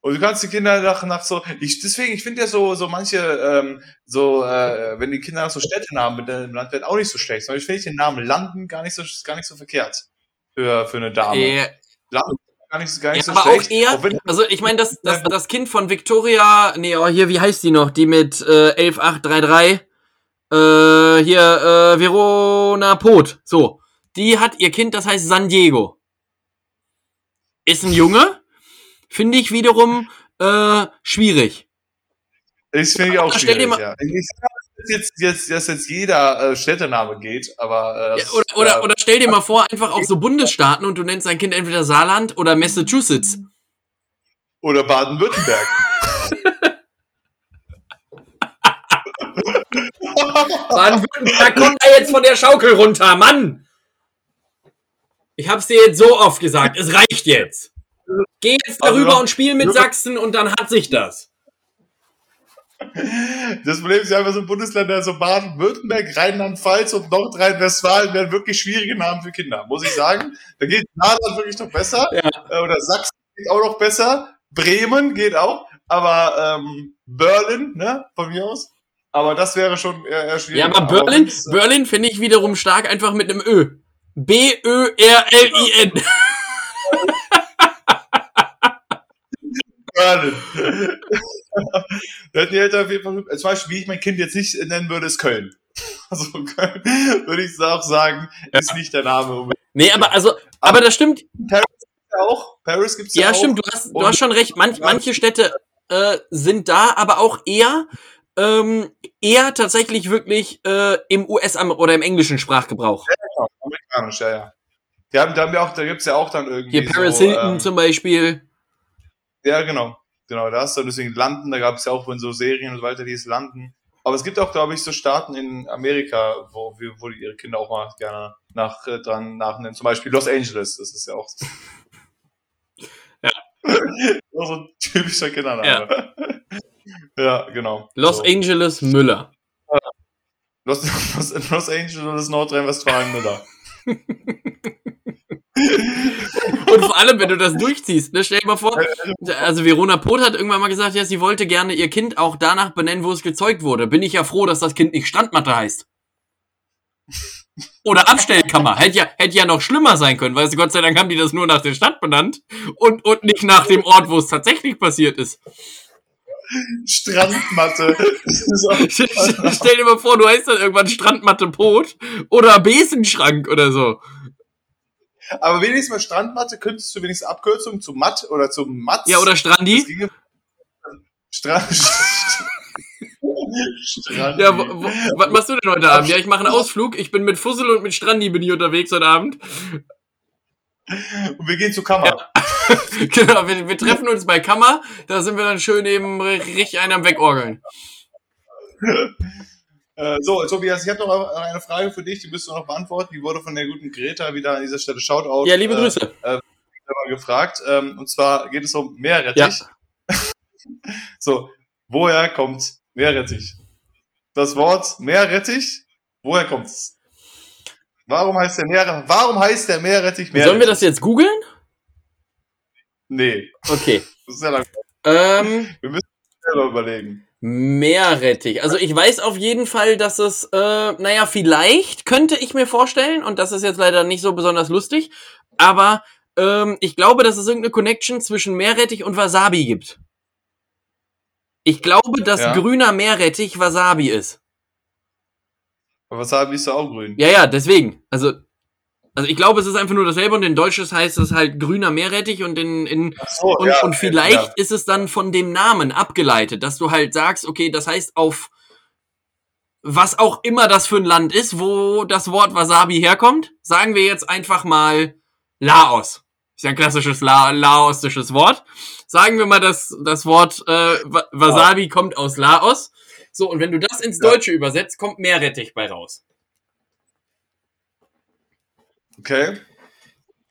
Und du kannst die Kinder nach, nach so, ich, deswegen, ich finde ja so, so manche, ähm, so, äh, wenn die Kinder nach so Städtenamen mit dem Land werden, auch nicht so schlecht. Sondern ich finde den Namen Landen gar nicht so, gar nicht so verkehrt. Für, für eine Dame. Äh, Landen gar nicht, gar nicht ja, so aber schlecht. Auch eher, also ich meine, das, das, das Kind von Victoria, nee, oh, hier, wie heißt die noch? Die mit äh, 11833, äh, hier, äh, Verona Pot, so. Die hat ihr Kind, das heißt San Diego. Ist ein Junge, finde ich wiederum äh, schwierig. Ich finde ich auch schwierig, mal, ja. Ich dass jetzt, jetzt, dass jetzt jeder äh, Städtename geht, aber. Äh, ja, oder, oder, oder stell dir mal vor, einfach auch so Bundesstaaten und du nennst dein Kind entweder Saarland oder Massachusetts. Oder Baden-Württemberg. Baden-Württemberg kommt da jetzt von der Schaukel runter, Mann! Ich hab's dir jetzt so oft gesagt, es reicht jetzt. Geh jetzt darüber also, und spiel mit Sachsen und dann hat sich das. Das Problem ist ja einfach so Bundesländer, so Baden-Württemberg, Rheinland-Pfalz und Nordrhein-Westfalen werden wirklich schwierige Namen für Kinder, muss ich sagen. Da geht Saarland wirklich noch besser. Ja. Äh, oder Sachsen geht auch noch besser. Bremen geht auch. Aber ähm, Berlin, ne, von mir aus. Aber das wäre schon eher, eher schwierig. Ja, aber Berlin, aber äh, Berlin finde ich wiederum stark einfach mit einem Ö. B-Ö-R-L-I-N. Berlin. hätten Eltern auf jeden Fall, zum Beispiel, wie ich mein Kind jetzt nicht nennen würde, ist Köln. Also Köln, würde ich auch sagen, ist ja. nicht der Name. Nee, aber also, aber, aber das stimmt. Paris gibt's ja auch. Paris gibt's ja, ja auch. Ja, stimmt, du hast, du hast schon recht. Manch, manche Städte äh, sind da, aber auch eher ähm, eher tatsächlich wirklich äh, im US- oder im englischen Sprachgebrauch. Ja, genau, amerikanisch, ja, ja. Die haben, da haben wir auch, da gibt's ja auch dann irgendwie. Hier Paris so, Hilton ähm, zum Beispiel. Ja, genau. Genau, da hast du deswegen Landen, da gab es ja auch in so Serien und so weiter, die es Landen. Aber es gibt auch, glaube ich, so Staaten in Amerika, wo, wo die ihre Kinder auch mal gerne nach, äh, dran nachnennen. Zum Beispiel Los Angeles, das ist ja auch. ja. so ein typischer Kindername. Ja. ja, genau. Los so. Angeles Müller. Los, Los, Los Angeles Nordrhein-Westfalen Müller. Und vor allem, wenn du das durchziehst, ne, stell dir mal vor, also Verona Pot hat irgendwann mal gesagt, ja, sie wollte gerne ihr Kind auch danach benennen, wo es gezeugt wurde. Bin ich ja froh, dass das Kind nicht Strandmatte heißt. Oder Abstellkammer. Hätte ja, hätte ja noch schlimmer sein können, weil Gott sei Dank haben die das nur nach der Stadt benannt und, und nicht nach dem Ort, wo es tatsächlich passiert ist. Strandmatte. Stell dir mal vor, du heißt dann irgendwann Strandmatte Pot oder Besenschrank oder so. Aber wenigstens mal Strandmatte könntest du wenigstens Abkürzung zu Matt oder zu Matz. Ja, oder Strandi. Strand. Strandi. Ja, wo, wo, was machst du denn heute Abend? Ja, ich mache einen Ausflug. Ich bin mit Fussel und mit Strandi bin ich unterwegs heute Abend. Und wir gehen zu Kammer. Ja. genau, wir, wir, treffen uns bei Kammer. Da sind wir dann schön eben richtig einen am Wegorgeln. Äh, so, Tobias, ich habe noch eine Frage für dich, die müsst du noch beantworten. Die wurde von der guten Greta wieder an dieser Stelle Shoutout. Ja, liebe Grüße. Äh, äh, gefragt. Ähm, und zwar geht es um Meerrettich. Ja. so, woher kommt Meerrettich? Das Wort Meerrettich, woher kommt's? Warum heißt der Meer, warum heißt der Meerrettich Meerrettich? Sollen wir das jetzt googeln? Nee. Okay. Das ist ja lang. Ähm, wir müssen selber überlegen. Meerrettich. Also ich weiß auf jeden Fall, dass es, äh, naja, vielleicht könnte ich mir vorstellen, und das ist jetzt leider nicht so besonders lustig, aber ähm, ich glaube, dass es irgendeine Connection zwischen Meerrettich und Wasabi gibt. Ich glaube, dass ja. grüner Meerrettich Wasabi ist. Aber Wasabi ist ja auch grün. Ja, ja, deswegen. Also also ich glaube, es ist einfach nur dasselbe und in Deutsches heißt es halt grüner Meerrettich und in, in so, und, ja, und vielleicht ja. ist es dann von dem Namen abgeleitet, dass du halt sagst, okay, das heißt auf was auch immer das für ein Land ist, wo das Wort Wasabi herkommt, sagen wir jetzt einfach mal Laos. Ist ja ein klassisches La laosisches Wort. Sagen wir mal, das, das Wort äh, Wasabi ja. kommt aus Laos. So, und wenn du das ins Deutsche ja. übersetzt, kommt Meerrettich bei raus. Okay.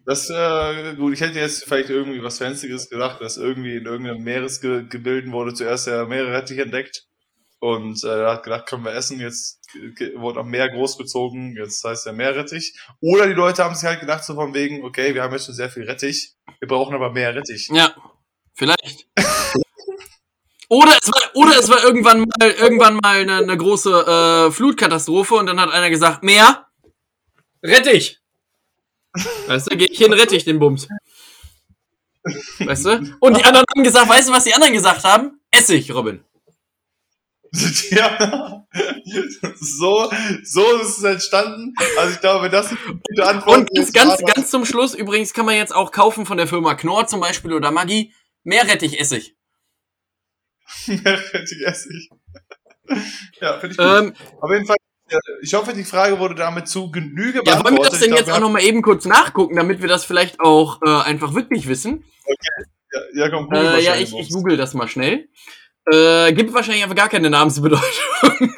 Das, äh, gut, ich hätte jetzt vielleicht irgendwie was Fancyes gedacht, dass irgendwie in irgendeinem Meeresgebilden wurde zuerst der Meerrettich entdeckt. Und äh, hat gedacht, können wir essen, jetzt wurde am Meer großgezogen, jetzt heißt er Meerrettich. Oder die Leute haben sich halt gedacht, so von wegen, okay, wir haben jetzt schon sehr viel Rettich, wir brauchen aber mehr Rettich. Ja, vielleicht. Oder es war, oder es war irgendwann mal, irgendwann mal eine, eine große äh, Flutkatastrophe und dann hat einer gesagt, mehr Rettich. Weißt du, geh ich hin, rette ich den Bums. Weißt du? Und die anderen haben gesagt, weißt du, was die anderen gesagt haben? Essig, Robin. Ja, so, so ist es entstanden. Also ich glaube, das ist eine gute Antwort. Und ganz, ganz, ganz zum Schluss, übrigens kann man jetzt auch kaufen von der Firma Knorr zum Beispiel oder Maggi, Meerrettichessig. Meerrettichessig. ja, finde ich gut. Ähm, Auf jeden Fall ich hoffe, die Frage wurde damit zu Genüge beantwortet. Ja, wollen wir das denn glaub, jetzt auch nochmal eben kurz nachgucken, damit wir das vielleicht auch äh, einfach wirklich wissen? Okay. Ja, ja komm, äh, ja ich, ich google das mal schnell. Äh, gibt wahrscheinlich einfach gar keine Namensbedeutung.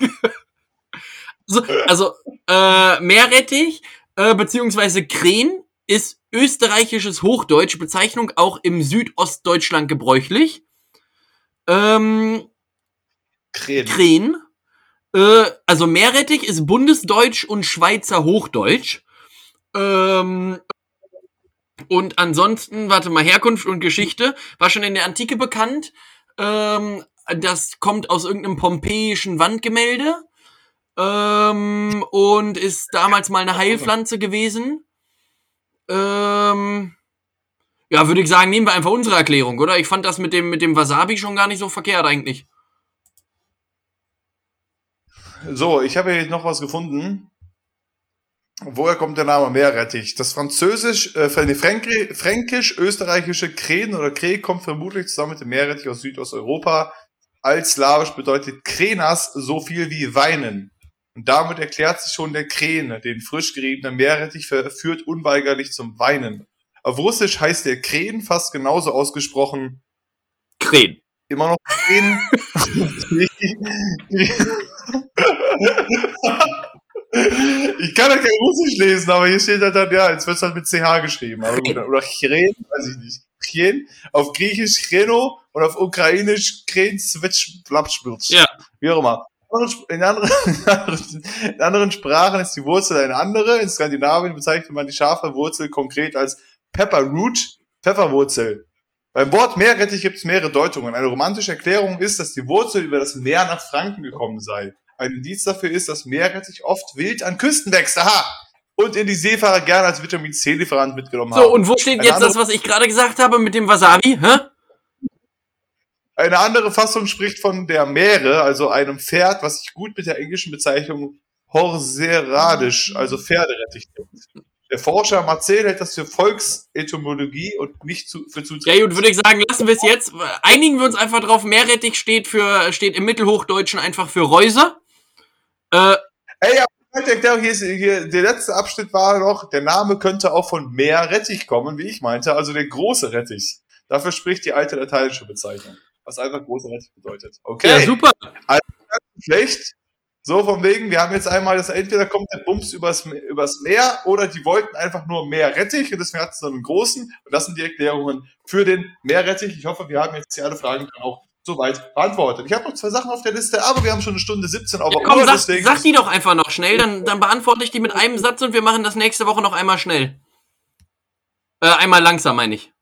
also, also äh, Meerrettich äh, beziehungsweise Kren ist österreichisches Hochdeutsch, Bezeichnung auch im Südostdeutschland gebräuchlich. Ähm, Kren. Kren äh, also Meerrettich ist Bundesdeutsch und Schweizer Hochdeutsch. Ähm, und ansonsten, warte mal, Herkunft und Geschichte war schon in der Antike bekannt. Ähm, das kommt aus irgendeinem pompeischen Wandgemälde ähm, und ist damals mal eine Heilpflanze gewesen. Ähm, ja, würde ich sagen, nehmen wir einfach unsere Erklärung, oder? Ich fand das mit dem, mit dem Wasabi schon gar nicht so verkehrt eigentlich. So, ich habe hier noch was gefunden. Woher kommt der Name Meerrettich? Das Französisch, äh, Fränkisch-österreichische Krähen oder Kreh kommt vermutlich zusammen mit dem Meerrettich aus Südosteuropa. Als Slawisch bedeutet Krenas so viel wie weinen. Und damit erklärt sich schon der Krähen, den frisch geriebenen Meerrettich führt unweigerlich zum Weinen. Auf Russisch heißt der Krähen fast genauso ausgesprochen. Krähen. Immer noch Krähen. ich kann ja kein Russisch lesen, aber hier steht halt dann, ja, jetzt wird es halt mit CH geschrieben. Oder, oder Chren, weiß ich nicht. Chren, auf Griechisch Chreno und auf Ukrainisch Kren Switch Blabspilz. Ja. Wie auch immer. In anderen, in anderen Sprachen ist die Wurzel eine andere. In Skandinavien bezeichnet man die scharfe Wurzel konkret als Pepperroot, Pfefferwurzel. Beim Wort Meerrettich gibt es mehrere Deutungen. Eine romantische Erklärung ist, dass die Wurzel über das Meer nach Franken gekommen sei. Ein Indiz dafür ist, dass Meerrettich oft wild an Küsten wächst. Aha! Und in die Seefahrer gerne als Vitamin C-Lieferant mitgenommen haben. So, und wo steht Eine jetzt das, was ich gerade gesagt habe mit dem Wasabi? Hä? Eine andere Fassung spricht von der Meere, also einem Pferd, was sich gut mit der englischen Bezeichnung Horseradisch, also Pferderettich nennt. Der Forscher Marcel hält das für Volksetymologie und nicht zu, für zuträglich. Ja gut, würde ich sagen, lassen wir es jetzt. Einigen wir uns einfach drauf. Meerrettich steht für steht im Mittelhochdeutschen einfach für Reuse. Äh, Ey, aber hier ist, hier, der letzte Abschnitt war noch, der Name könnte auch von Meerrettich kommen, wie ich meinte, also der große Rettich. Dafür spricht die alte lateinische Bezeichnung, was einfach große Rettich bedeutet. Okay. Ja, super. Also, schlecht. So von wegen, wir haben jetzt einmal das, entweder kommt der Bums übers, übers Meer oder die wollten einfach nur Meerrettich und deswegen hat es so einen großen. Und das sind die Erklärungen für den Meerrettich. Ich hoffe, wir haben jetzt hier alle Fragen auch soweit beantwortet. Ich habe noch zwei Sachen auf der Liste, aber wir haben schon eine Stunde 17 auf ja, komm, Uhr. Sag, deswegen sag die doch einfach noch schnell, dann, dann beantworte ich die mit einem Satz und wir machen das nächste Woche noch einmal schnell. Äh, einmal langsam, meine ich.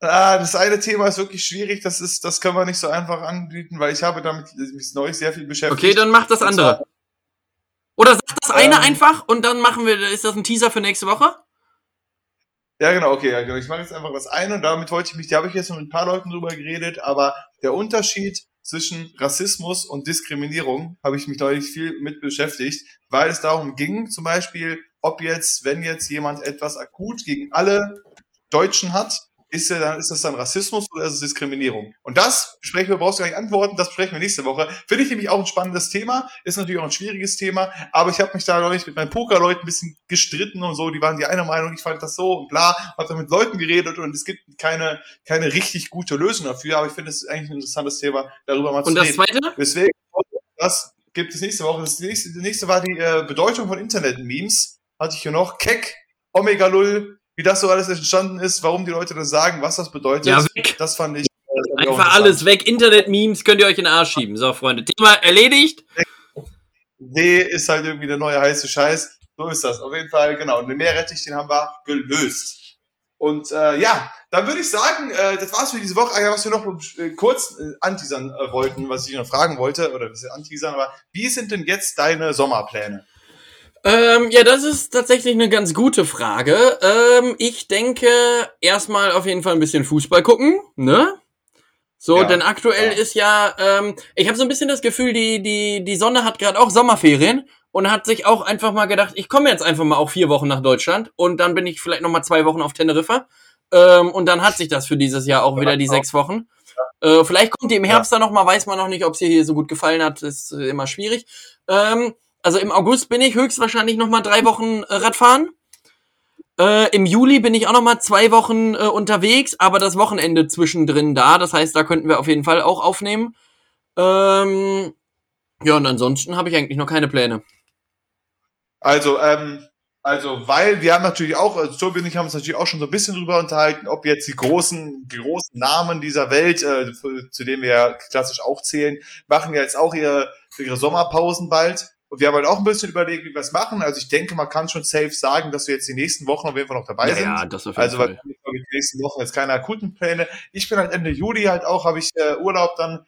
Ah, das eine Thema ist wirklich schwierig, das ist, das können wir nicht so einfach anbieten, weil ich habe damit mich neu sehr viel beschäftigt. Okay, dann mach das andere. Oder sag das eine ähm, einfach und dann machen wir, ist das ein Teaser für nächste Woche? Ja, genau, okay, ja, genau. Ich mache jetzt einfach das eine und damit wollte ich mich, da habe ich jetzt mit ein paar Leuten drüber geredet, aber der Unterschied zwischen Rassismus und Diskriminierung habe ich mich neulich viel mit beschäftigt, weil es darum ging, zum Beispiel, ob jetzt, wenn jetzt jemand etwas akut gegen alle Deutschen hat, ist ja dann, ist das dann Rassismus oder ist es Diskriminierung? Und das besprechen wir, brauchst du gar nicht antworten, das besprechen wir nächste Woche. Finde ich nämlich auch ein spannendes Thema, ist natürlich auch ein schwieriges Thema, aber ich habe mich da, glaube ich, mit meinen Pokerleuten ein bisschen gestritten und so, die waren die eine Meinung, ich fand das so und bla, habe da mit Leuten geredet und es gibt keine, keine richtig gute Lösung dafür, aber ich finde es eigentlich ein interessantes Thema, darüber mal und zu reden. Und das zweite? Deswegen, das gibt es nächste Woche. Das nächste, das nächste war die äh, Bedeutung von Internet-Memes. Hatte ich hier noch. Keck, Omega Lull, wie das so alles entstanden ist, warum die Leute das sagen, was das bedeutet. Ja, weg. Das fand ich. Äh, Einfach alles weg. Internet-Memes könnt ihr euch in den Arsch schieben. So, Freunde. Thema erledigt. D ist halt irgendwie der neue heiße Scheiß. So ist das. Auf jeden Fall, genau. Und den Meerrettich, den haben wir gelöst. Und äh, ja, dann würde ich sagen, äh, das war's für diese Woche. was wir noch äh, kurz äh, anteasern äh, wollten, was ich noch fragen wollte, oder was wir anteasern, aber wie sind denn jetzt deine Sommerpläne? Ähm, ja, das ist tatsächlich eine ganz gute Frage. Ähm, ich denke, erstmal auf jeden Fall ein bisschen Fußball gucken, ne? So, ja, denn aktuell ja. ist ja, ähm, ich habe so ein bisschen das Gefühl, die, die, die Sonne hat gerade auch Sommerferien und hat sich auch einfach mal gedacht, ich komme jetzt einfach mal auch vier Wochen nach Deutschland und dann bin ich vielleicht noch mal zwei Wochen auf Teneriffa ähm, und dann hat sich das für dieses Jahr auch wieder die sechs Wochen. Äh, vielleicht kommt die im Herbst ja. dann noch mal, weiß man noch nicht, ob es hier so gut gefallen hat, ist immer schwierig. Ähm, also im August bin ich höchstwahrscheinlich noch mal drei Wochen äh, Radfahren. Äh, Im Juli bin ich auch noch mal zwei Wochen äh, unterwegs, aber das Wochenende zwischendrin da. Das heißt, da könnten wir auf jeden Fall auch aufnehmen. Ähm, ja, und ansonsten habe ich eigentlich noch keine Pläne. Also, ähm, also, weil wir haben natürlich auch, also Tobi und ich haben uns natürlich auch schon so ein bisschen drüber unterhalten, ob jetzt die großen, die großen Namen dieser Welt, äh, zu denen wir ja klassisch auch zählen, machen ja jetzt auch ihre, ihre Sommerpausen bald. Und wir haben halt auch ein bisschen überlegt, wie wir es machen. Also ich denke, man kann schon safe sagen, dass wir jetzt die nächsten Wochen auf jeden Fall noch dabei sind. Ja, das auf jeden also weil die nächsten Wochen jetzt keine akuten Pläne. Ich bin halt Ende Juli halt auch, habe ich äh, Urlaub dann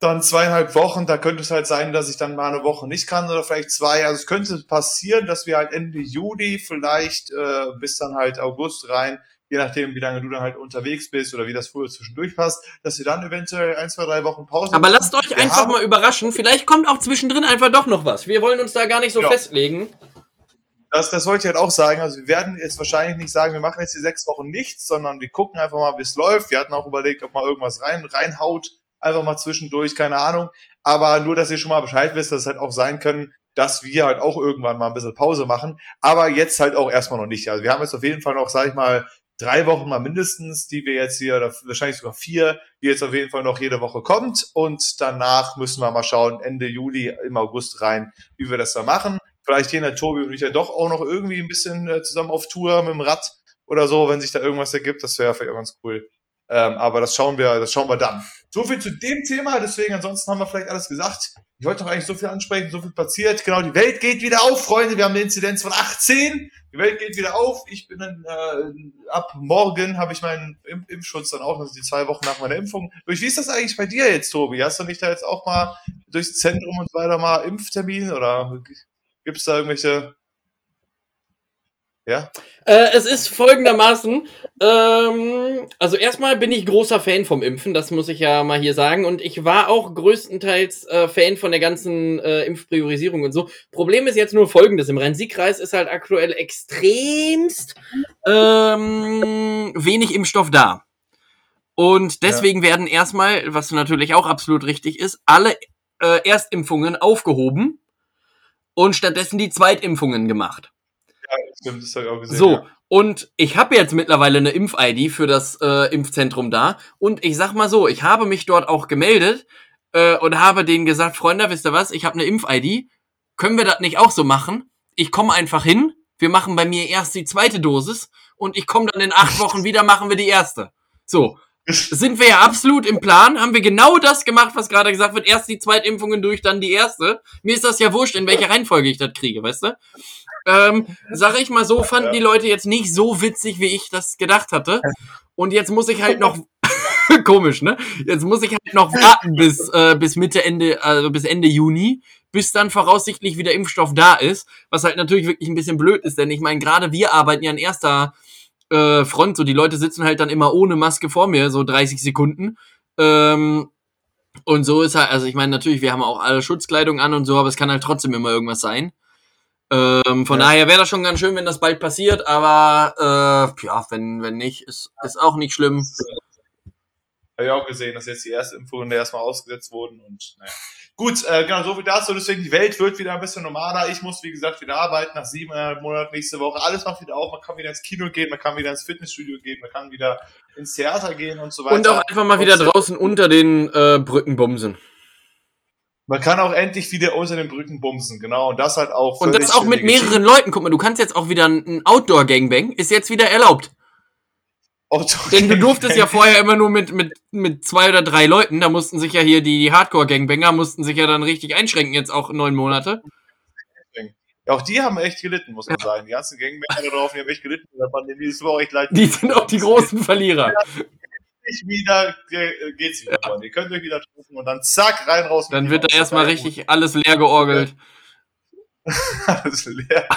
dann zweieinhalb Wochen, da könnte es halt sein, dass ich dann mal eine Woche nicht kann oder vielleicht zwei. Also es könnte passieren, dass wir halt Ende Juli vielleicht äh, bis dann halt August rein, je nachdem, wie lange du dann halt unterwegs bist oder wie das früher zwischendurch passt, dass wir dann eventuell ein, zwei, drei Wochen Pause Aber lasst euch einfach haben. mal überraschen. Vielleicht kommt auch zwischendrin einfach doch noch was. Wir wollen uns da gar nicht so ja. festlegen. Das, das wollte ich halt auch sagen. Also wir werden jetzt wahrscheinlich nicht sagen, wir machen jetzt die sechs Wochen nichts, sondern wir gucken einfach mal, wie es läuft. Wir hatten auch überlegt, ob mal irgendwas rein, reinhaut einfach mal zwischendurch, keine Ahnung. Aber nur, dass ihr schon mal Bescheid wisst, dass es halt auch sein können, dass wir halt auch irgendwann mal ein bisschen Pause machen. Aber jetzt halt auch erstmal noch nicht. Also wir haben jetzt auf jeden Fall noch, sag ich mal, drei Wochen mal mindestens, die wir jetzt hier, oder wahrscheinlich sogar vier, die jetzt auf jeden Fall noch jede Woche kommt. Und danach müssen wir mal schauen, Ende Juli, im August rein, wie wir das da machen. Vielleicht gehen der Tobi und ich ja doch auch noch irgendwie ein bisschen äh, zusammen auf Tour mit dem Rad oder so, wenn sich da irgendwas ergibt. Das wäre vielleicht auch ganz cool. Ähm, aber das schauen wir, das schauen wir dann. So viel zu dem Thema, deswegen ansonsten haben wir vielleicht alles gesagt. Ich wollte doch eigentlich so viel ansprechen, so viel passiert. Genau, die Welt geht wieder auf, Freunde. Wir haben eine Inzidenz von 18. Die Welt geht wieder auf. Ich bin dann, äh, ab morgen habe ich meinen Imp Impfschutz dann auch, also die zwei Wochen nach meiner Impfung. Durch wie ist das eigentlich bei dir jetzt, Tobi? Hast du nicht da jetzt auch mal durchs Zentrum und so weiter mal Impftermin oder gibt es da irgendwelche ja? Äh, es ist folgendermaßen, ähm, also erstmal bin ich großer Fan vom Impfen, das muss ich ja mal hier sagen. Und ich war auch größtenteils äh, Fan von der ganzen äh, Impfpriorisierung und so. Problem ist jetzt nur folgendes: Im Rhein-Sieg-Kreis ist halt aktuell extremst ähm, wenig Impfstoff da. Und deswegen ja. werden erstmal, was natürlich auch absolut richtig ist, alle äh, Erstimpfungen aufgehoben und stattdessen die Zweitimpfungen gemacht stimmt, das habe ich auch gesehen. So, ja. und ich habe jetzt mittlerweile eine Impf-ID für das äh, Impfzentrum da. Und ich sag mal so, ich habe mich dort auch gemeldet äh, und habe denen gesagt, Freunde, wisst ihr was, ich habe eine Impf-ID. Können wir das nicht auch so machen? Ich komme einfach hin, wir machen bei mir erst die zweite Dosis und ich komme dann in acht Wochen wieder, machen wir die erste. So, sind wir ja absolut im Plan, haben wir genau das gemacht, was gerade gesagt wird. Erst die Zweitimpfungen durch, dann die erste. Mir ist das ja wurscht, in welcher Reihenfolge ich das kriege, weißt du? Ähm, sag ich mal so, fanden die Leute jetzt nicht so witzig, wie ich das gedacht hatte. Und jetzt muss ich halt noch, komisch, ne? Jetzt muss ich halt noch warten bis, äh, bis Mitte, Ende, also bis Ende Juni, bis dann voraussichtlich wieder Impfstoff da ist. Was halt natürlich wirklich ein bisschen blöd ist, denn ich meine, gerade wir arbeiten ja in erster äh, Front, so die Leute sitzen halt dann immer ohne Maske vor mir, so 30 Sekunden. Ähm, und so ist halt, also ich meine, natürlich, wir haben auch alle Schutzkleidung an und so, aber es kann halt trotzdem immer irgendwas sein. Ähm, von ja. daher wäre das schon ganz schön, wenn das bald passiert, aber äh, ja, wenn, wenn nicht, ist, ist auch nicht schlimm. Habe ich auch gesehen, dass jetzt die erste Impfungen erstmal ausgesetzt wurden und naja. Gut, äh, genau, so viel dazu. Deswegen, die Welt wird wieder ein bisschen normaler. Ich muss, wie gesagt, wieder arbeiten nach siebeneinhalb Monaten nächste Woche. Alles macht wieder auf. Man kann wieder ins Kino gehen, man kann wieder ins Fitnessstudio gehen, man kann wieder ins Theater gehen und so weiter. Und auch einfach mal wieder draußen unter den äh, Brücken bumsen. Man kann auch endlich wieder unter den Brücken bumsen, genau. Und das halt auch. Und das auch mit mehreren. Leuten. Guck mal, du kannst jetzt auch wieder ein Outdoor-Gangbang, ist jetzt wieder erlaubt. Denn du durftest ja vorher immer nur mit, mit, mit zwei oder drei Leuten, da mussten sich ja hier die, die Hardcore-Gangbanger, mussten sich ja dann richtig einschränken, jetzt auch neun Monate. Auch die haben echt gelitten, muss man sagen. Die ganzen Gangbanger da drauf, die haben echt gelitten in der Pandemie. Das war echt leid. Die sind auch die großen Verlierer. wieder äh, geht's wieder. Ja. Ihr könnt euch wieder treffen und dann zack, rein raus. Dann wird da erstmal richtig alles leer georgelt. alles leer.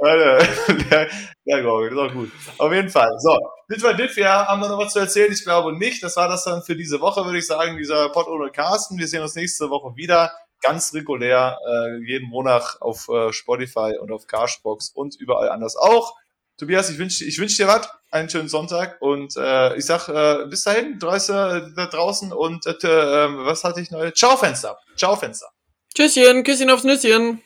Leer, leer georgelt, ist auch gut. Auf jeden Fall. So, das war das. Wir haben da noch was zu erzählen. Ich glaube nicht. Das war das dann für diese Woche, würde ich sagen. Dieser Pod ohne Carsten. Wir sehen uns nächste Woche wieder. Ganz regulär, äh, jeden Monat auf äh, Spotify und auf Cashbox und überall anders auch. Tobias, ich wünsche ich wünsch dir was, einen schönen Sonntag und äh, ich sag äh, bis dahin, draußen, äh, da draußen und äh, ähm, was hatte ich neu? Ciao Fenster. Ciao Fenster. Tschüsschen, Küsschen aufs Nüsschen.